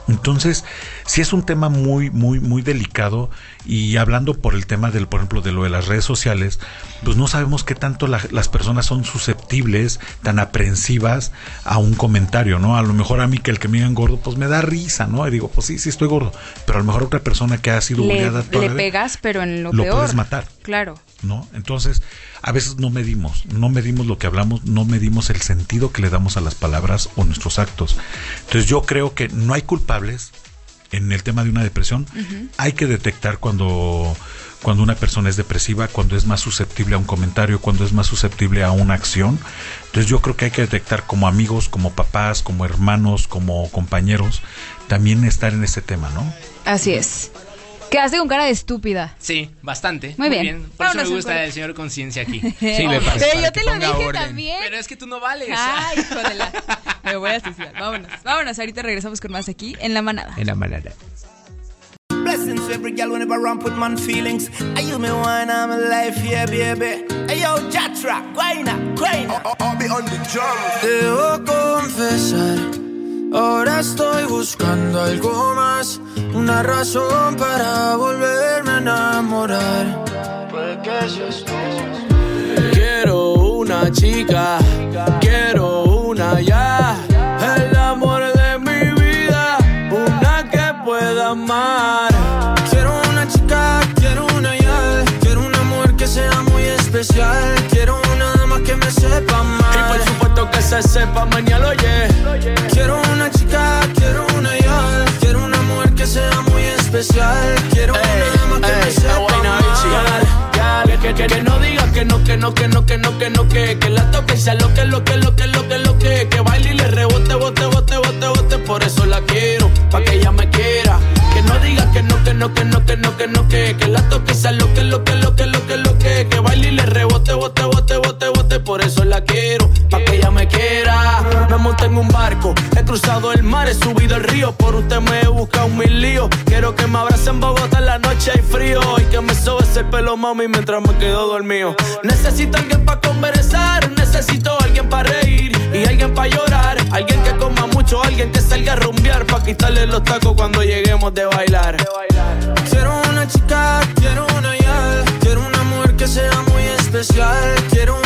Entonces, sí es un tema muy, muy, muy delicado y hablando por el tema del, por ejemplo, de lo de las redes sociales, pues no sabemos qué tanto la- las personas son susceptibles, tan aprensivas a un comentario, ¿no? A lo mejor a mí que el que me digan gordo, pues me da risa, ¿no? Y digo, pues sí, sí estoy gordo, pero a lo mejor otra persona que ha sido Le, toda le la vida, pegas, pero en lo, lo peor. puedes matar. Claro. ¿No? Entonces, a veces no medimos, no medimos lo que hablamos, no medimos el sentido que le damos a las palabras o nuestros actos. Entonces, yo creo que no hay culpables en el tema de una depresión. Hay que detectar cuando cuando una persona es depresiva, cuando es más susceptible a un comentario, cuando es más susceptible a una acción. Entonces yo creo que hay que detectar como amigos, como papás, como hermanos, como compañeros, también estar en ese tema, ¿no? Así es. Quedaste con cara de estúpida. Sí, bastante. Muy bien. Por eso Vámonos me al gusta el señor Conciencia aquí. Sí, me parece, Pero yo te lo dije orden. también. Pero es que tú no vales. Ay, hijo de la. Me voy a suicidar. Vámonos. Vámonos. Ahorita regresamos con más aquí en La Manada. En la manada. Blessings to every girl whenever I put man feelings. I use me wine, I'm a life, yeah, baby. Hey, yo, Jatra, guayna, guayna. I'll be on the drums. Debo confesar, ahora estoy buscando algo más, una razón para volverme a enamorar. Puede que seas tú. Quiero una chica, quiero una ya, el amor de mi vida, una que pueda amar. Quiero una chica, quiero una ya, quiero una mujer que sea muy especial, quiero una dama que me sepa amar. Y por supuesto que se sepa mañana, oye. especial. Quiero una dama que me sepa amar. Que, que, que, no diga que no, que no, que no, que no, que no, que, que la toque sea lo que, lo que, lo que, lo que, lo que, que baile y le rebote, bote, bote, bote, bote, por eso la quiero, pa' que ella me quiera. Que no diga que no, que no, que no, que no, que no, que, que la toque sea lo que, lo que, lo que, lo que, lo que, que baile y le rebote, bote, bote, bote, bote, por eso la quiero monté un barco. He cruzado el mar, he subido el río. Por usted me he buscado mil líos. Quiero que me abrace en Bogotá en la noche hay frío. Y que me sobes el pelo, mami, mientras me quedo dormido. Necesito alguien para conversar. Necesito alguien para reír. Y alguien para llorar. Alguien que coma mucho, alguien que salga a rumbear. Para quitarle los tacos cuando lleguemos de bailar. Quiero una chica, quiero una yal. Quiero una mujer que sea muy especial. Quiero una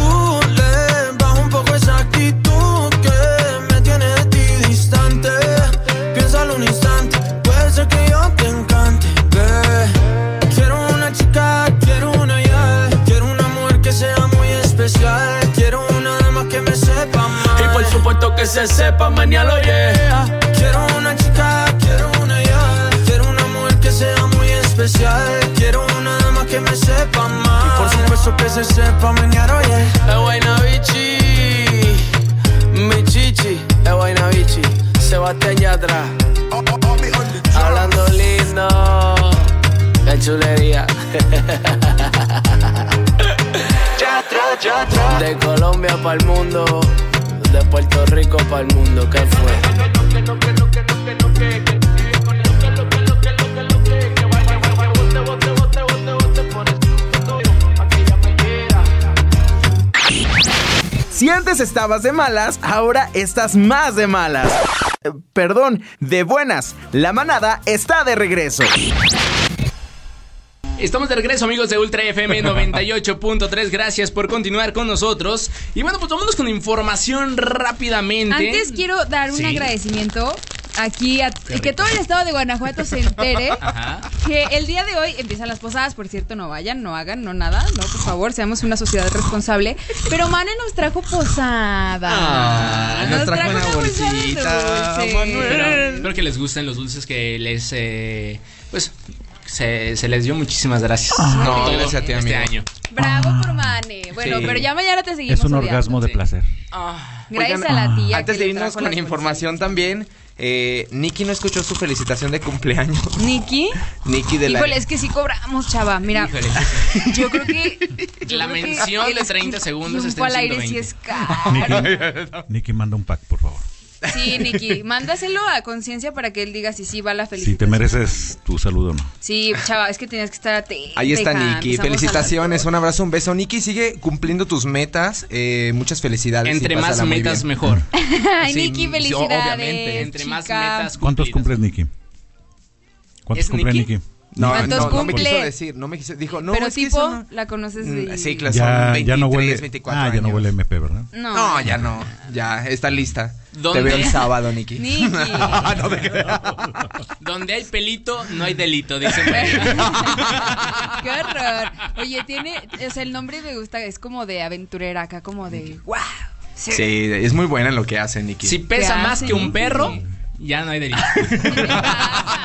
que se sepa mañana, yeah. Quiero una chica, quiero una ya. Quiero una mujer que sea muy especial. Quiero una dama que me sepa mal. Y por supuesto que se sepa mañana, oye. Es Guaynabichi, mi chichi, es Guaynabichi. Sebastián Yatra. Hablando lindo, qué chulería. De Colombia para el mundo, de Puerto Rico para el mundo, ¿qué fue? Si antes estabas de malas, ahora estás más de malas. Eh, Perdón, de buenas. La manada está de regreso. Estamos de regreso, amigos de Ultra FM 98.3. Gracias por continuar con nosotros. Y bueno, pues vámonos con información rápidamente. Antes quiero dar un Sí. agradecimiento aquí a que todo el estado de Guanajuato se entere Ajá. que el día de hoy empiezan las posadas, por cierto, no vayan, no hagan, no nada, no, por favor, seamos una sociedad responsable. Pero Mane nos trajo posada. Ah, nos trajo una bolsita de dulce. Pero espero que les gusten los dulces que les, eh, pues, se, se les dio. Muchísimas gracias. No, Todo gracias a ti, este amigo. año. Bravo por Mane. Bueno, Sí. pero ya mañana te seguimos Es un odiando. orgasmo de placer. Gracias Oigan, a la tía. Antes que de irnos con información también, eh, Nicky no escuchó su felicitación de cumpleaños. Nicky. Nicky de la... Híjole, es que sí cobramos, chava. Mira, Híjole. yo creo que. yo La creo que mención el de 30 segundos está en al aire 120. es caro. Nicky, manda un pack, por favor. Sí, Nicky, mándaselo a conciencia para que él diga si sí va la Si felicitación. te mereces tu saludo o no. Sí, chava, es que tenías que estar atenta. Ahí está. Nicky, felicitaciones, un abrazo, un beso. Nicky sigue cumpliendo tus metas, eh, muchas felicidades. Entre más metas, mejor. Ay, Sí, Nicky, felicidades. obviamente. Entre más metas ¿Cuántos cumples, Nicky? ¿Cuántos ¿Es cumple Nicky? Nicky? No, ¿Cuántos no, no me quiso decir, no me quiso, dijo, no, Pero es que tipo, eso no- la conoces de... Mm, Sí, claro, Ya, son 23, ya no huele. 24 ah, ya no huele MP, ¿verdad? No. No, ya no, ya está lista. ¿Dónde? Te veo el sábado, Nicky. Nicky. no te creas. Donde hay pelito, no hay delito, dice María. Qué horror. Oye, tiene, o sea, el nombre me gusta, es como de aventurera acá, como de wow. Sí. Sí, es muy buena en lo que hace, Nicky. Si pesa ¿Qué más hace, que un Nicky? perro, ya no hay delito. ¿Qué te pasa?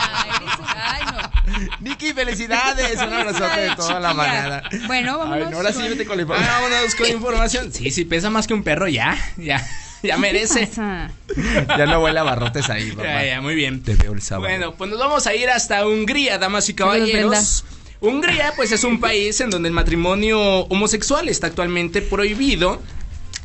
Nicky, felicidades. Un abrazote de toda la manada. Bueno, vámonos. Ahora sí con- vete con la Ah, información. Vámonos con información. Sí, si pesa más que un perro, ya, ya, ya merece. Ya no huele a barrotes ahí, papá. Ya, ya, muy bien. Te veo el sábado. Bueno, pues nos vamos a ir hasta Hungría, damas y caballeros. Hungría, pues es un país en donde el matrimonio homosexual está actualmente prohibido.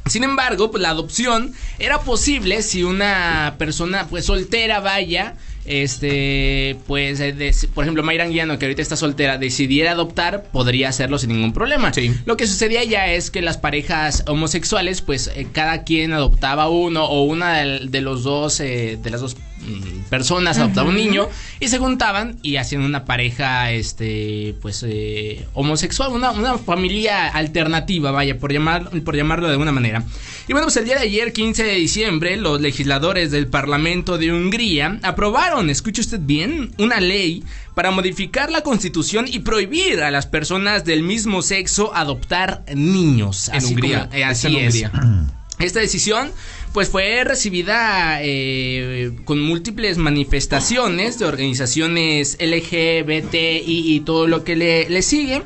Sin embargo, pues la adopción era posible si una persona pues soltera vaya, este, pues, eh, por ejemplo, Mayra Anguiano, que ahorita está soltera, decidiera adoptar, podría hacerlo sin ningún problema. Sí. Lo que sucedía ya es que las parejas homosexuales, pues, eh, cada quien adoptaba uno o una del- de, los dos, eh, de las dos mm, personas adoptaba un niño y se juntaban y hacían una pareja, este, pues, eh, homosexual, una, una familia alternativa, vaya, por, llamar, por llamarlo de alguna manera. Y bueno, pues el día de ayer, 15 de diciembre, los legisladores del Parlamento de Hungría aprobaron, escuche usted bien, una ley para modificar la constitución y prohibir a las personas del mismo sexo adoptar niños. En Así Hungría, como- eh, así en es. Hungría. Esta decisión pues fue recibida eh, con múltiples manifestaciones de organizaciones LGBT y, y todo lo que le, le sigue.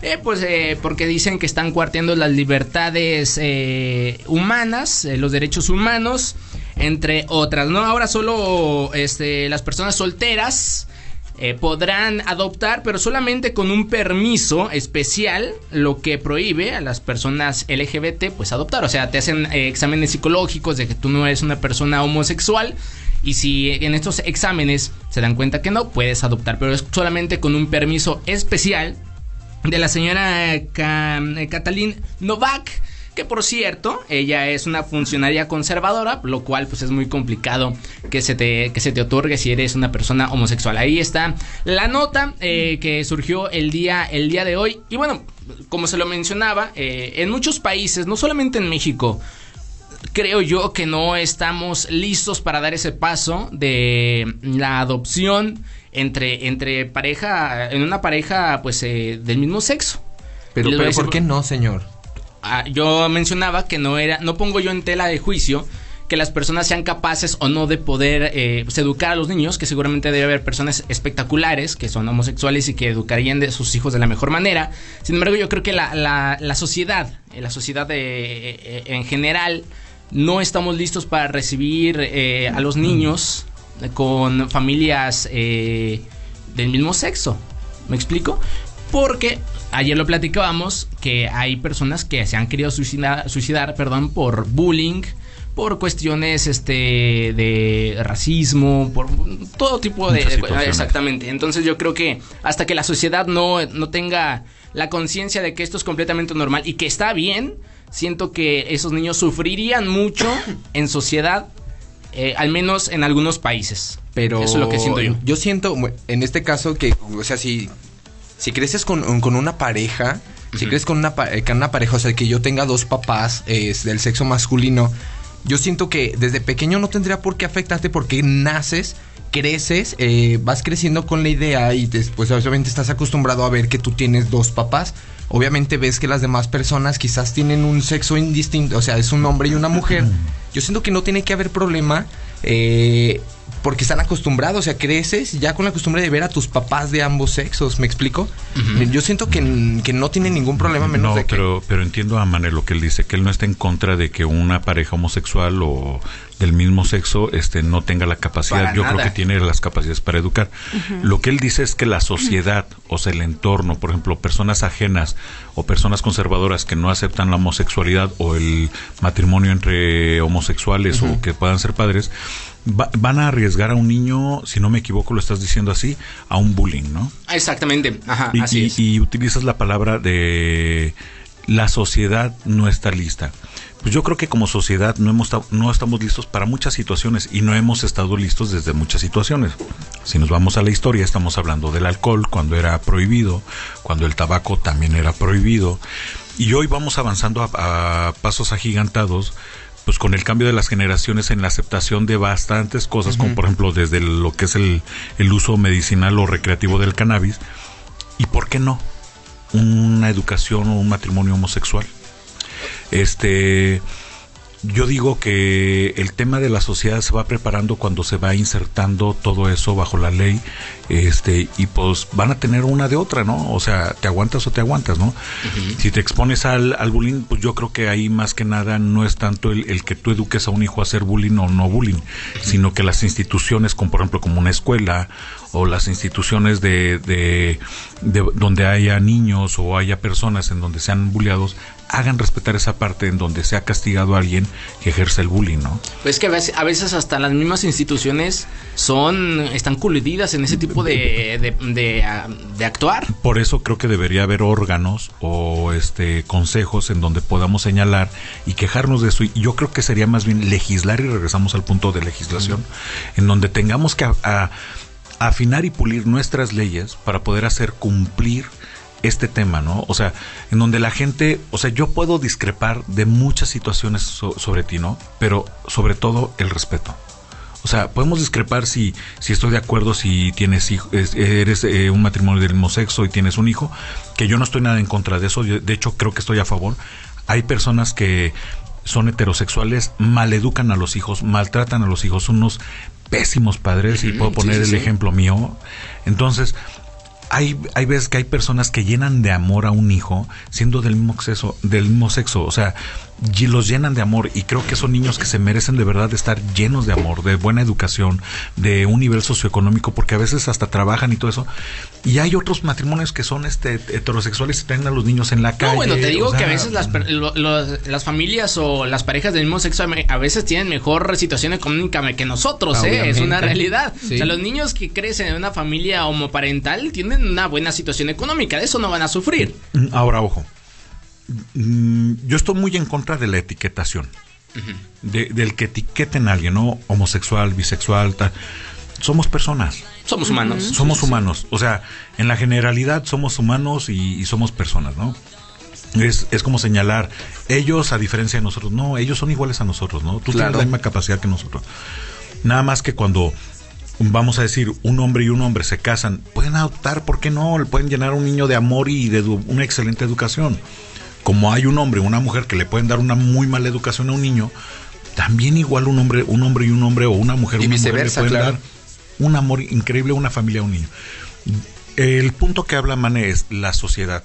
Eh, pues eh, porque dicen que están cuarteando las libertades eh, humanas, eh, los derechos humanos, entre otras. No, ahora solo este, las personas solteras eh, podrán adoptar, pero solamente con un permiso especial, lo que prohíbe a las personas LGBT pues adoptar. O sea, te hacen eh, exámenes psicológicos de que tú no eres una persona homosexual. Y si en estos exámenes se dan cuenta que no, puedes adoptar, pero es solamente con un permiso especial de la señora Ka- eh, Novak, que por cierto, ella es una funcionaria conservadora, lo cual pues es muy complicado que se te, que se te otorgue si eres una persona homosexual. Ahí está la nota eh, que surgió el día, el día de hoy. Y bueno, como se lo mencionaba, eh, en muchos países, no solamente en México, creo yo que no estamos listos para dar ese paso de la adopción entre, entre pareja, en una pareja pues eh, del mismo sexo. Pero, pero ¿por qué no, señor? Yo mencionaba que no era, no pongo yo en tela de juicio que las personas sean capaces o no de poder eh, pues, educar a los niños, que seguramente debe haber personas espectaculares que son homosexuales y que educarían de sus hijos de la mejor manera. Sin embargo, yo creo que la, la- sociedad, eh, la sociedad de- eh, en general, no estamos listos para recibir eh, a los niños con familias eh, del mismo sexo. ¿Me explico? Porque ayer lo platicábamos que hay personas que se han querido suicidar, suicidar perdón, por bullying, por cuestiones este de racismo, por todo tipo de, exactamente. Entonces yo creo que hasta que la sociedad no, no tenga la conciencia de que esto es completamente normal y que está bien, siento que esos niños sufrirían mucho en sociedad, eh, al menos en algunos países. Pero Eso es lo que siento yo. Yo siento, en este caso, que, o sea, si, si creces con, con una pareja, si creces con una, eh, con una pareja, o sea, que yo tenga dos papás eh, del sexo masculino, yo siento que desde pequeño no tendría por qué afectarte porque naces, creces, eh, vas creciendo con la idea y después obviamente estás acostumbrado a ver que tú tienes dos papás. Obviamente ves que las demás personas quizás tienen un sexo indistinto, o sea, es un hombre y una mujer. Yo siento que no tiene que haber problema eh, porque están acostumbrados, o sea, creces ya con la costumbre de ver a tus papás de ambos sexos, ¿me explico? Yo siento que, que no tiene ningún problema menos No, de que... pero, pero entiendo a Manuel lo que él dice, que él no está en contra de que una pareja homosexual o del mismo sexo este no tenga la capacidad, Para yo nada. creo que tiene las capacidades para educar. Lo que él dice es que la sociedad, o sea, el entorno, por ejemplo, personas ajenas o personas conservadoras que no aceptan la homosexualidad o el matrimonio entre homosexuales o que puedan ser padres, va- van a arriesgar a un niño, si no me equivoco, lo estás diciendo así, a un bullying, ¿no? Exactamente, ajá, y, así y- es. y utilizas la palabra de la sociedad no está lista. Pues yo creo que como sociedad no hemos no estamos listos para muchas situaciones y no hemos estado listos desde muchas situaciones. Si nos vamos a la historia, estamos hablando del alcohol cuando era prohibido, cuando el tabaco también era prohibido y hoy vamos avanzando a, a pasos agigantados pues con el cambio de las generaciones en la aceptación de bastantes cosas, como por ejemplo desde lo que es el, el uso medicinal o recreativo del cannabis, ¿y por qué no? Una educación o un matrimonio homosexual. Este, yo digo que el tema de la sociedad se va preparando cuando se va insertando todo eso bajo la ley, este, y pues van a tener una de otra, ¿no? O sea, te aguantas o te aguantas, ¿no? Si te expones al, al bullying, pues yo creo que ahí más que nada no es tanto el, el que tú eduques a un hijo a hacer bullying o no bullying, sino que las instituciones, como por ejemplo como una escuela o las instituciones de, de, de donde haya niños o haya personas en donde sean bulleados, hagan respetar esa parte en donde se ha castigado a alguien que ejerce el bullying, ¿no? Pues que a veces, a veces hasta las mismas instituciones son están coludidas en ese tipo de, ah, de actuar. Por eso creo que debería haber órganos o este consejos en donde podamos señalar y quejarnos de eso. Y yo creo que sería más bien legislar y regresamos al punto de legislación, en donde tengamos que a- a- afinar y pulir nuestras leyes para poder hacer cumplir este tema, ¿no? O sea, en donde la gente, o sea, yo puedo discrepar de muchas situaciones so- sobre ti, ¿no? Pero sobre todo el respeto. O sea, podemos discrepar si, si estoy de acuerdo si tienes hijo, es- eres eh, un matrimonio del mismo sexo y tienes un hijo, que yo no estoy nada en contra de eso, de hecho creo que estoy a favor. Hay personas que son heterosexuales, maleducan a los hijos, maltratan a los hijos, unos pésimos padres, y puedo poner sí, el ejemplo mío. Entonces, hay, hay veces que hay personas que llenan de amor a un hijo siendo del mismo sexo, del mismo sexo, o sea, y los llenan de amor y creo que son niños que se merecen de verdad estar llenos de amor, de buena educación, de un nivel socioeconómico, porque a veces hasta trabajan y todo eso. Y hay otros matrimonios que son este heterosexuales y traen a los niños en la calle. No, bueno, te digo o sea, que a veces las, per- lo- lo- las familias o las parejas del mismo sexo a veces tienen mejor situación económica que nosotros, ¿eh? Es una realidad. Sí. O sea, los niños que crecen en una familia homoparental tienen una buena situación económica, de eso no van a sufrir. Ahora, ojo. Mm, Yo estoy muy en contra de la etiquetación. De- del que etiqueten a alguien, ¿no? Homosexual, bisexual, tal. Somos personas. Somos humanos. Somos humanos. O sea, en la generalidad somos humanos y, y somos personas, ¿no? Es, es como señalar, ellos a diferencia de nosotros, no, ellos son iguales a nosotros, ¿no? Tú Claro. tienes la misma capacidad que nosotros. Nada más que cuando, vamos a decir, un hombre y un hombre se casan, pueden adoptar, ¿por qué no? Le pueden llenar a un niño de amor y de una excelente educación. Como hay un hombre y una mujer que le pueden dar una muy mala educación a un niño, también igual un hombre, un hombre y un hombre o una mujer Y una mujer viceversa, le pueden claro. dar un amor increíble a una familia, a un niño. El punto que habla Mane es la sociedad.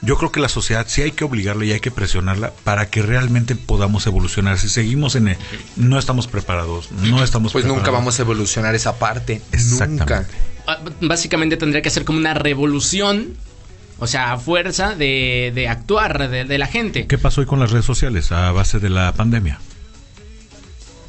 Yo creo que la sociedad sí hay que obligarla y hay que presionarla para que realmente podamos evolucionar. Si seguimos en el, no estamos preparados, no estamos Pues nunca vamos a evolucionar esa parte. Exactamente. Nunca. Ah, Básicamente tendría que ser como una revolución, o sea, a fuerza de, de actuar de, de la gente. ¿Qué pasó hoy con las redes sociales a base de la pandemia?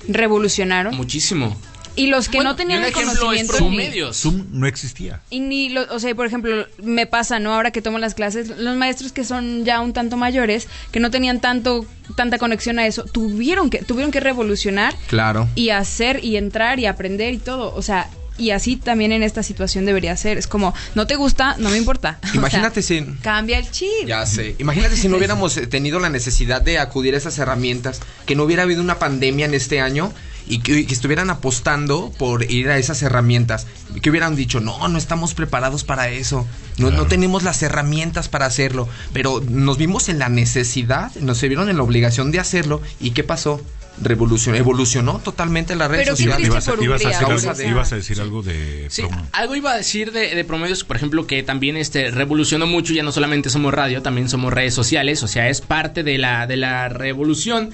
Revolucionaron. Muchísimo. Y los que Bueno, no tenían el es conocimiento Zoom Medios. Zoom no existía. Y ni, lo- o sea, por ejemplo, me pasa, ¿no? Ahora que tomo las clases, los maestros que son ya un tanto mayores, que no tenían tanto, tanta conexión a eso, tuvieron que, tuvieron que revolucionar Claro. y hacer y entrar y aprender y todo. O sea, y así también en esta situación debería ser. Es como, no te gusta, no me importa. O sea, Imagínate si... cambia el chip. Ya sé. Imagínate si no hubiéramos eh, tenido la necesidad de acudir a esas herramientas, que no hubiera habido una pandemia en este año y que, y que estuvieran apostando por ir a esas herramientas. Que hubieran dicho, no, no estamos preparados para eso. No, no tenemos las herramientas para hacerlo. Pero nos vimos en la necesidad, nos se vieron en la obligación de hacerlo. ¿Y qué pasó? Revolucionó, evolucionó totalmente la red Pero social. Ibas a, por decir, algo, de- ibas a decir algo de... Sí, promo. algo iba a decir de, de promedios, por ejemplo, que también este revolucionó mucho, ya no solamente somos radio, también somos redes sociales, o sea, es parte de la, de la revolución.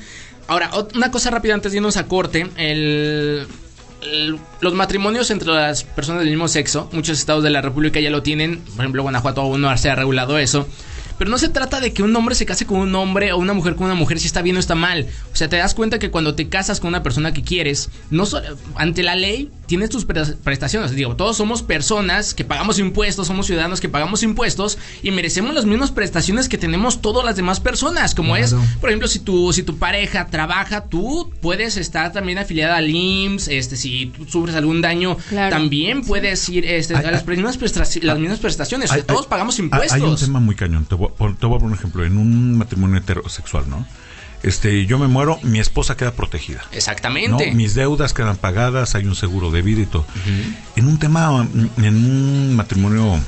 Ahora, una cosa rápida antes de irnos a corte, el, el- los matrimonios entre las personas del mismo sexo, muchos estados de la República ya lo tienen, por ejemplo, Guanajuato aún no se ha regulado eso. Pero no se trata de que un hombre se case con un hombre o una mujer con una mujer si está bien o está mal. O sea, te das cuenta que cuando te casas con una persona que quieres, no so- ante la ley tienes tus pre- prestaciones. Digo, todos somos personas que pagamos impuestos, somos ciudadanos que pagamos impuestos y merecemos las mismas prestaciones que tenemos todas las demás personas. Como es, por ejemplo, si tu, si tu pareja trabaja, tú puedes estar también afiliada al IMSS. Este, si tú sufres algún daño, Claro. también puedes ir este, Ay, a las ay, mismas, prestaci- las mismas prestaciones. O sea, Hay- todos pagamos impuestos. Hay un tema muy cañón. Te voy, te voy a poner un ejemplo. En un matrimonio heterosexual, ¿no? Este, yo me muero, mi esposa queda protegida. ¿no? Exactamente. Mis deudas quedan pagadas, hay un seguro de vida y todo. En un tema, mm, en un matrimonio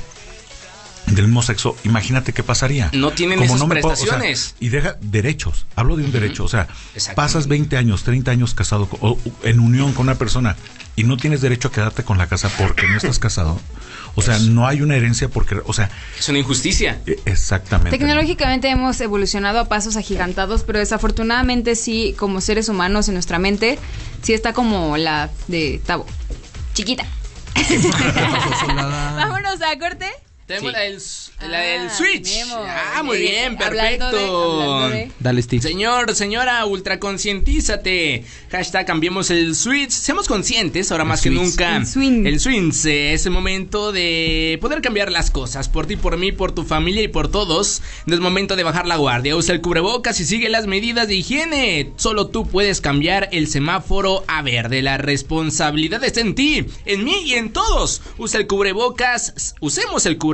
del mismo sexo, imagínate qué pasaría. No tienen esas puedo- o sea, prestaciones. y deja derechos, hablo de un derecho, o sea, pasas 20 años, 30 años casado o, en unión con una persona y no tienes derecho a quedarte con la casa porque no estás casado. O sea, no hay una herencia porque, o sea, Es una injusticia. e- exactamente. Tecnológicamente hemos evolucionado a pasos agigantados, pero desafortunadamente sí, como seres humanos en nuestra mente, sí está como la de Tabo. Chiquita. Vámonos a corte. Tenemos la del, la Ah, del Switch. Memo. Ah, muy bien, perfecto. de- hablando de- Dale, Steve. Señor, señora, ultraconcientízate. Hashtag cambiemos el Switch. Seamos conscientes, ahora más que nunca. El swing. El Switch eh, es el momento de poder cambiar las cosas. Por ti, por mí, por tu familia y por todos. No es momento de bajar la guardia. Usa el cubrebocas y sigue las medidas de higiene. Solo tú puedes cambiar el semáforo a verde. La responsabilidad está en ti, en mí y en todos. Usa el cubrebocas, usemos el cubrebocas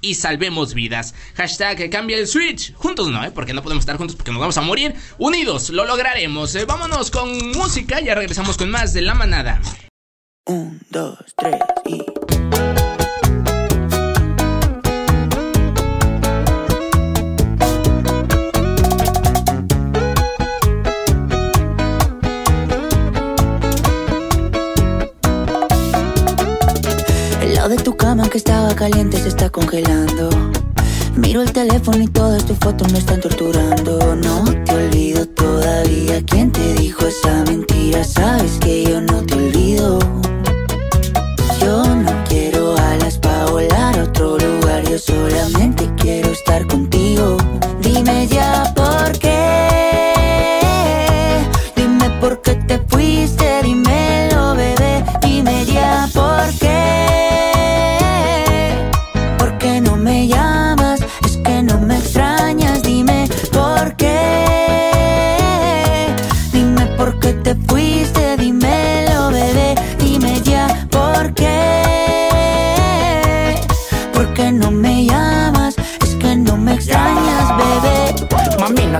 y salvemos vidas. Hashtag cambia el switch. Juntos no, ¿eh? Porque no podemos estar juntos porque nos vamos a morir. Unidos, lo lograremos. Eh, vámonos con música. Ya regresamos con más de la manada. Un, dos, tres y. caliente se está congelando. Miro el teléfono y todas tus fotos me están torturando. No te olvido todavía. ¿Quién te dijo esa mentira? Sabes que yo no te olvido.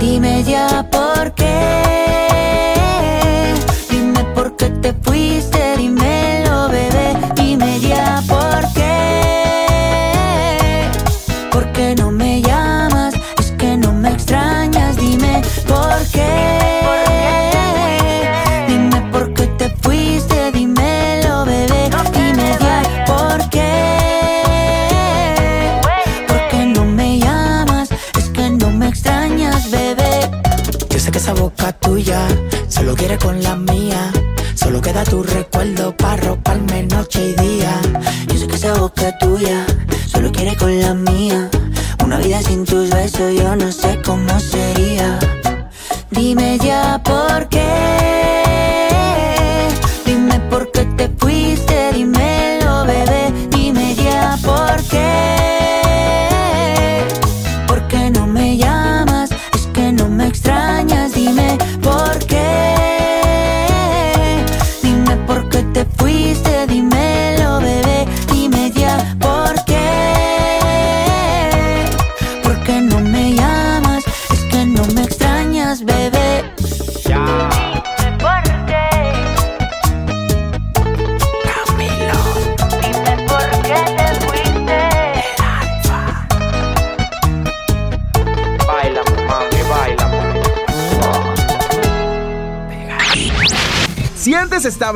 Dime ya por qué.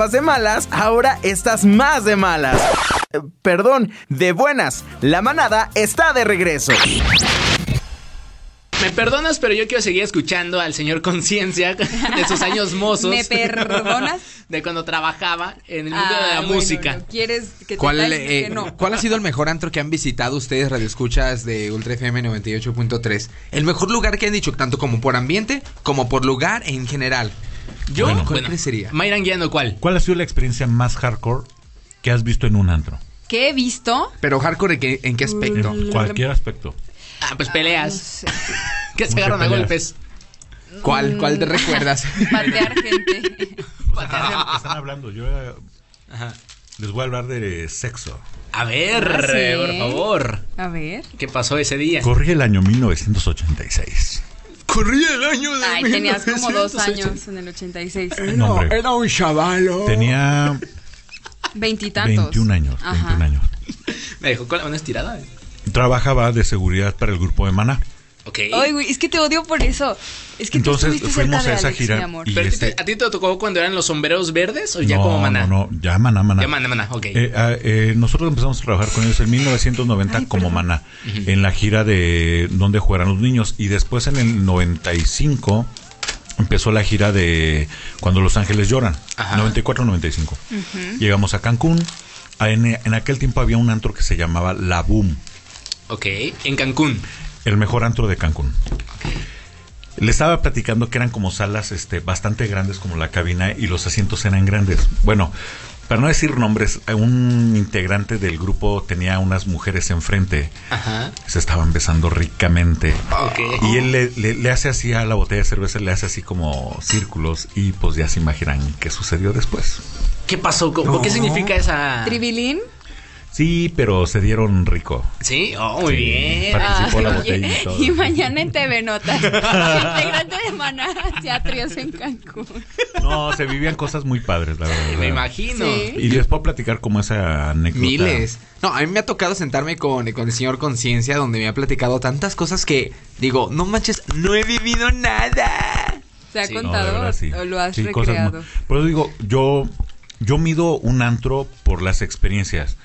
Estabas de malas, ahora estás más de malas. Eh, Perdón, de buenas. La manada está de regreso. Me perdonas, pero yo quiero seguir escuchando al señor Conciencia de sus años mozos. ¿Me perdonas? De cuando trabajaba en el mundo Ah, de la bueno, música. no ¿Quieres que te ¿Cuál, eh, Que no. ¿Cuál ha sido el mejor antro que han visitado ustedes, radioescuchas de Ultra FM 98.3? El mejor lugar que han dicho, tanto como por ambiente, como por lugar en general. Yo, Bueno. bueno, ¿Cuál sería? Mayran Guiano, ¿cuál? ¿Cuál ha sido la experiencia más hardcore que has visto en un antro? ¿Qué he visto? Pero hardcore, ¿en qué, en qué aspecto? En cualquier aspecto. Ah, pues peleas. que se ¿Cómo que agarran a golpes. ¿Cuál, cuál te recuerdas? Patear gente. Están hablando, yo eh, les voy a hablar de sexo. A ver, Ah, ¿sí? por favor. A ver. ¿Qué pasó ese día? Corría el año 1986. Corría el año de Ay, tenías como dos 1980. años en el 86. No, hombre. Era un chavalo. Tenía Veintitantos. 21 años, Ajá. 21 años. Me dejó con la mano estirada. eh. Trabajaba de seguridad para el grupo de Maná. Ok. Ay, güey, es que te odio por eso. Es que Entonces, tú fuimos a esa Alex, gira mi amor. y ¿Pero a ti te- este- a ti te tocó cuando eran los sombreros verdes o ya no, como maná? No, no, ya Maná, Maná. Ya Maná, Maná, ok. Eh, ah, eh, nosotros empezamos a trabajar con ellos en 1990 como Maná, en la gira de donde jugarán los niños. Y después en el 95 empezó la gira de Cuando los ángeles lloran, Ajá. 94-95. Ujú. Llegamos a Cancún. Ah, En, en aquel tiempo había un antro que se llamaba La Boom, Ok, en Cancún. El mejor antro de Cancún. Le estaba platicando que eran como salas este, bastante grandes como la cabina y los asientos eran grandes. Bueno, para no decir nombres, un integrante del grupo tenía unas mujeres enfrente. Ajá. Se estaban besando ricamente. Ok. Y él le, le- le hace así a la botella de cerveza, le hace así como círculos y pues ya se imaginan qué sucedió después. ¿Qué pasó? ¿Cómo- ¿Qué significa esa...? ¿Tribilín? Sí, pero se dieron rico. Sí, oh, muy bien. Participó la Ay, botella y todo. y mañana en TV Notas, integrante de Maná hacia tríos en Cancún. No, se vivían cosas muy padres, la verdad. Me imagino. Sí. Y les puedo platicar como esa anécdota. Miles. No, a mí me ha tocado sentarme con, con el señor Conciencia, donde me ha platicado tantas cosas que digo, no manches, no he vivido nada. ¿Te ha Sí. No, de contado verdad, sí. o lo has Sí, cosas recreado? muy- Por eso digo, yo, yo mido un antro por las experiencias.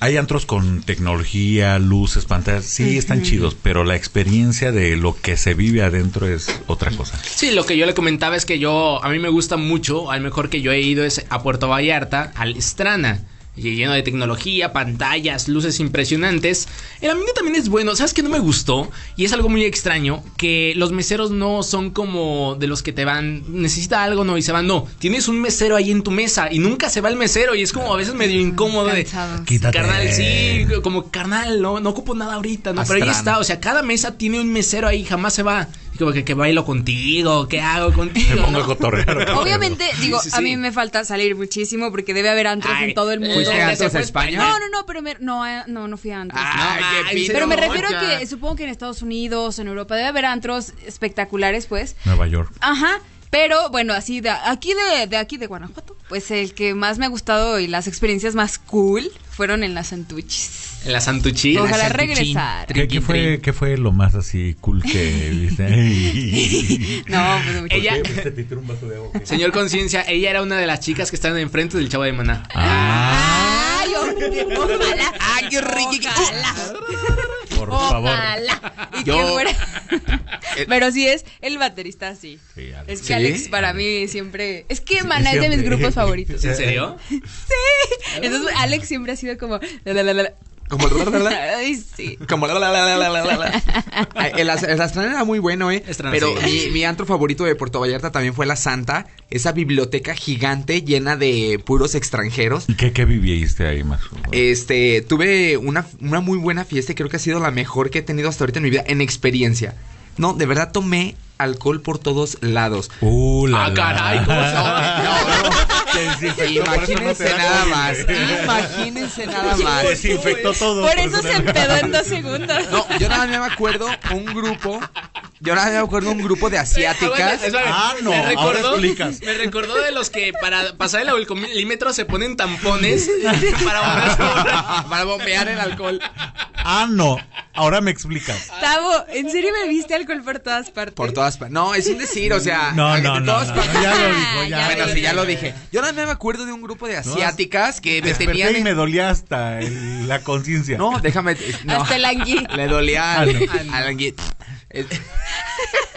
Hay antros con tecnología, luces, pantallas, sí están chidos, pero la experiencia de lo que se vive adentro es otra cosa. Sí, lo que yo le comentaba es que yo, a mí me gusta mucho, al mejor que yo he ido es a Puerto Vallarta, al Estrana. Y Lleno de tecnología, pantallas, luces impresionantes. El ambiente también es bueno. ¿Sabes qué no me gustó? Y es algo muy extraño. Que los meseros no son como de los que te van. Necesita algo, no, y se van. No, tienes un mesero ahí en tu mesa. Y nunca se va el mesero. Y es como a veces medio incómodo de. Quítate. Carnal, sí, como carnal, no, no ocupo nada ahorita, ¿no? Pero ahí está. O sea, cada mesa tiene un mesero ahí, jamás se va. Como que, que bailo contigo, ¿qué hago contigo? Me pongo no? a cotorrear. Obviamente, digo, Sí, sí, a mí me falta salir muchísimo porque debe haber antros Ay, en todo el mundo. ¿fuiste a antros Se a fue- España? No, no, no, pero me- no, eh, no, no fui a antros. Ay, qué pinche pero me refiero a que supongo que en Estados Unidos, en Europa, debe haber antros espectaculares, pues. Nueva York. Ajá. Pero bueno, así de aquí de, de aquí de Guanajuato, pues el que más me ha gustado y las experiencias más cool fueron en las Santuchis. En la Santuchín. Ojalá regresar. ¿Qué, qué fue, ¿Qué fue lo más así cool que viste? No, pues mucho. Ella, ¿Te tiró un vaso de agua? señor Conciencia, ella era una de las chicas que estaban enfrente del chavo de Maná. Hombre, ojalá. Ay, qué rico. Ojalá. Por favor. Ojalá. Y Yo- que fuera. Pero sí es el baterista, sí. Sí, Alex. Es que ¿Sí? Alex para mí siempre. Es que Maná es de mis grupos favoritos. ¿En serio? Sí. Entonces Alex siempre ha sido como. la, la, la, la. Como Ay, sí. Como la, la, la, la, la, la, la. Ay, El, Astrana era muy bueno, ¿eh? Pero sí. mi, mi antro favorito de Puerto Vallarta también fue La Santa. Esa biblioteca gigante llena de puros extranjeros. ¿Y qué, qué viviste ahí más? Este, tuve una, una muy buena fiesta y creo que ha sido la mejor que he tenido hasta ahorita en mi vida en experiencia. No, de verdad tomé alcohol por todos lados. Uh, la, Ah, caray, ¿cómo se Imagínense nada más. Imagínense nada más. Desinfectó todo. Por eso se empedó en dos segundos. No, yo nada más me acuerdo un grupo. Yo nada más me acuerdo un grupo de asiáticas. Espérame, Ah, no, me ahora recordó, explicas. me recordó de los que para pasar el alcoholímetro se ponen tampones para bombear. Para bombear el alcohol. Ah, no. Ahora me explicas. Tavo, ¿en serio me viste alcohol por todas partes? Por todas partes. No, es un decir, o sea. No, no, no, todas no, partes. no, ya lo dijo, ya. Bueno, sí, ya lo dije. Yo nada más me acuerdo de un grupo de asiáticas que me tenían. y en- me dolía hasta el- la conciencia. No, déjame. No. Hasta el. Le dolía al, Ah, no. al angui- El-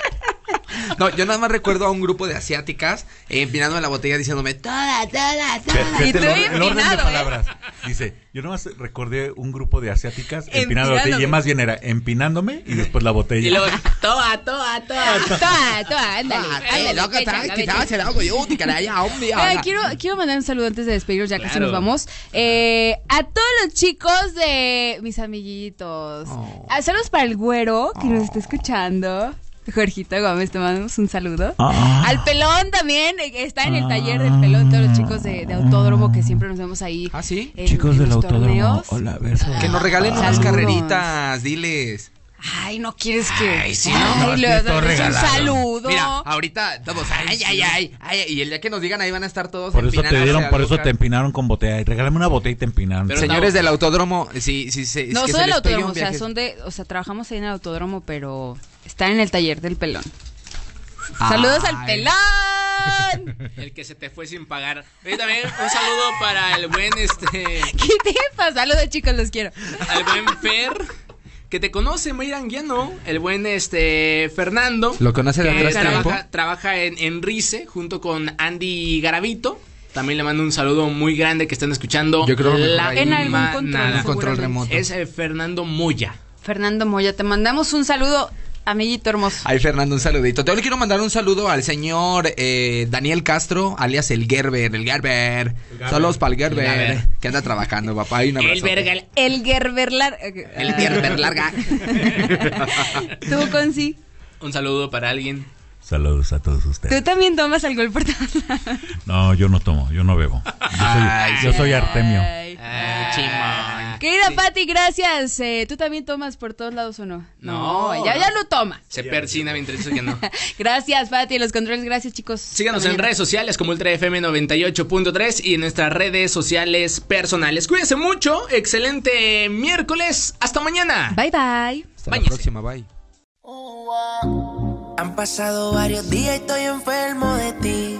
No, yo nada más recuerdo a un grupo de asiáticas eh, empinando la botella diciéndome toda, toda, toda. Y tú el, orden- el orden de empinado, ¿eh? palabras. Dice, yo nomás recordé un grupo de asiáticas empinando la botella y más bien era empinándome y después la botella. Y luego, toa, toa, toa. Toda, toda, ándale. Ay, ándale, loca, fecha, está- la quitaba fecha. ese agua, yo, te caray, hombre, Ay, ahora. quiero, quiero mandar un saludo antes de despedirnos, ya casi Claro. nos vamos. Eh, a todos los chicos de mis amiguitos. Oh. Ah, saludos para el güero que nos está escuchando. Jorgito Gómez, te mandamos un saludo. Ah. Al pelón también, eh, está en el taller del pelón, todos los chicos de, de autódromo que siempre nos vemos ahí. ¿Ah, sí? en- Chicos en del los autódromo, torneos. hola, beso. Que nos regalen unas Saludos. carreritas, diles. Ay, no quieres que. Ay, sí, Ay, no, le sí, das todo un saludo. Mira, ahorita todos, ay, ay, ay, ay, y el día que nos digan ahí van a estar todos Por eso te dieron, por eso te empinaron con botella. Y regálame una botella y te empinaron. Pero Señores del autódromo, sí, sí, sí. no, son del autódromo, o sea, son de, o sea, trabajamos ahí en el autódromo, pero están en el taller del pelón. Ay. Saludos al pelón. El que se te fue sin pagar. Oye, también un saludo para el buen este. ¿Qué te pasa? Saludos chicos, los quiero. Al buen Fer. Que te conoce, Mayra Anguiano. El buen este Fernando. ¿Lo conoce de atrás trabaja, tiempo? trabaja en, en Rice junto con Andy Garavito. También le mando un saludo muy grande que están escuchando. Yo creo que la. En algún control, control remoto. Es eh, Fernando Moya. Fernando Moya, te mandamos un saludo, amiguito hermoso. Ay, Fernando, un saludito. Te quiero mandar un saludo al señor eh, Daniel Castro, alias el Gerber, el Gerber. Saludos para el Gerber, El Gerber. que anda trabajando, papá. Y un abrazo. El verga. el- El Gerberlar. El Gerber larga. Tú, Conci. Un saludo para alguien. Saludos a todos Tú ustedes. también tomas alcohol por. No, yo no tomo, yo no bebo. Yo soy, Ay, yo soy Artemio. Ay. Chimón. Querida sí. Patti, gracias. Eh, ¿Tú también tomas por todos lados o no? No, ya, ya lo toma. Se ya, persina mientras dice que no. gracias, Patti. Los controles, gracias, chicos. Síganos en redes sociales como UltraFM98.3 y en nuestras redes sociales personales. Cuídense mucho. Excelente miércoles. Hasta mañana. Bye, bye. Hasta la próxima. Bye. Han pasado varios días y estoy enfermo de ti.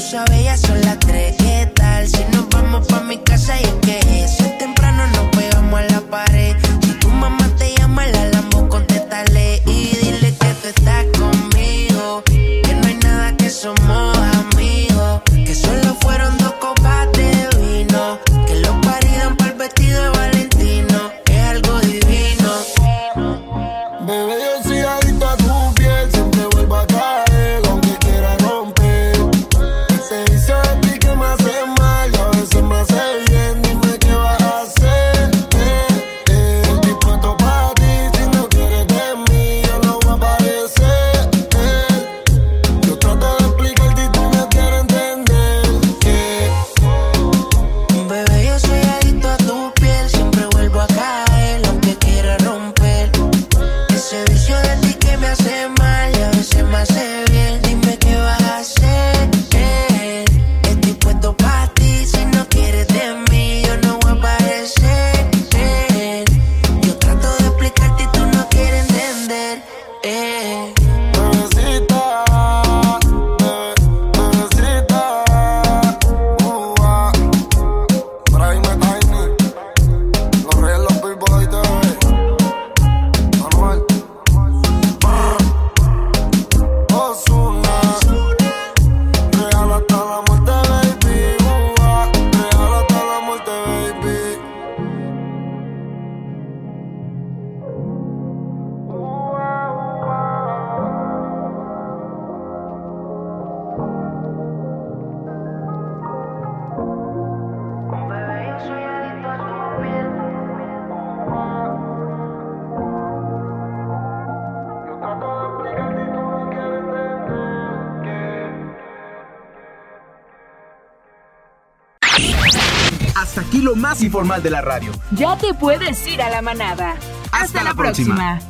excusa, bella, son las tres. ¿Qué tal si nos vamos pa' mi casa y informal de la radio. Ya te puedes ir a la manada. Hasta, la, próxima.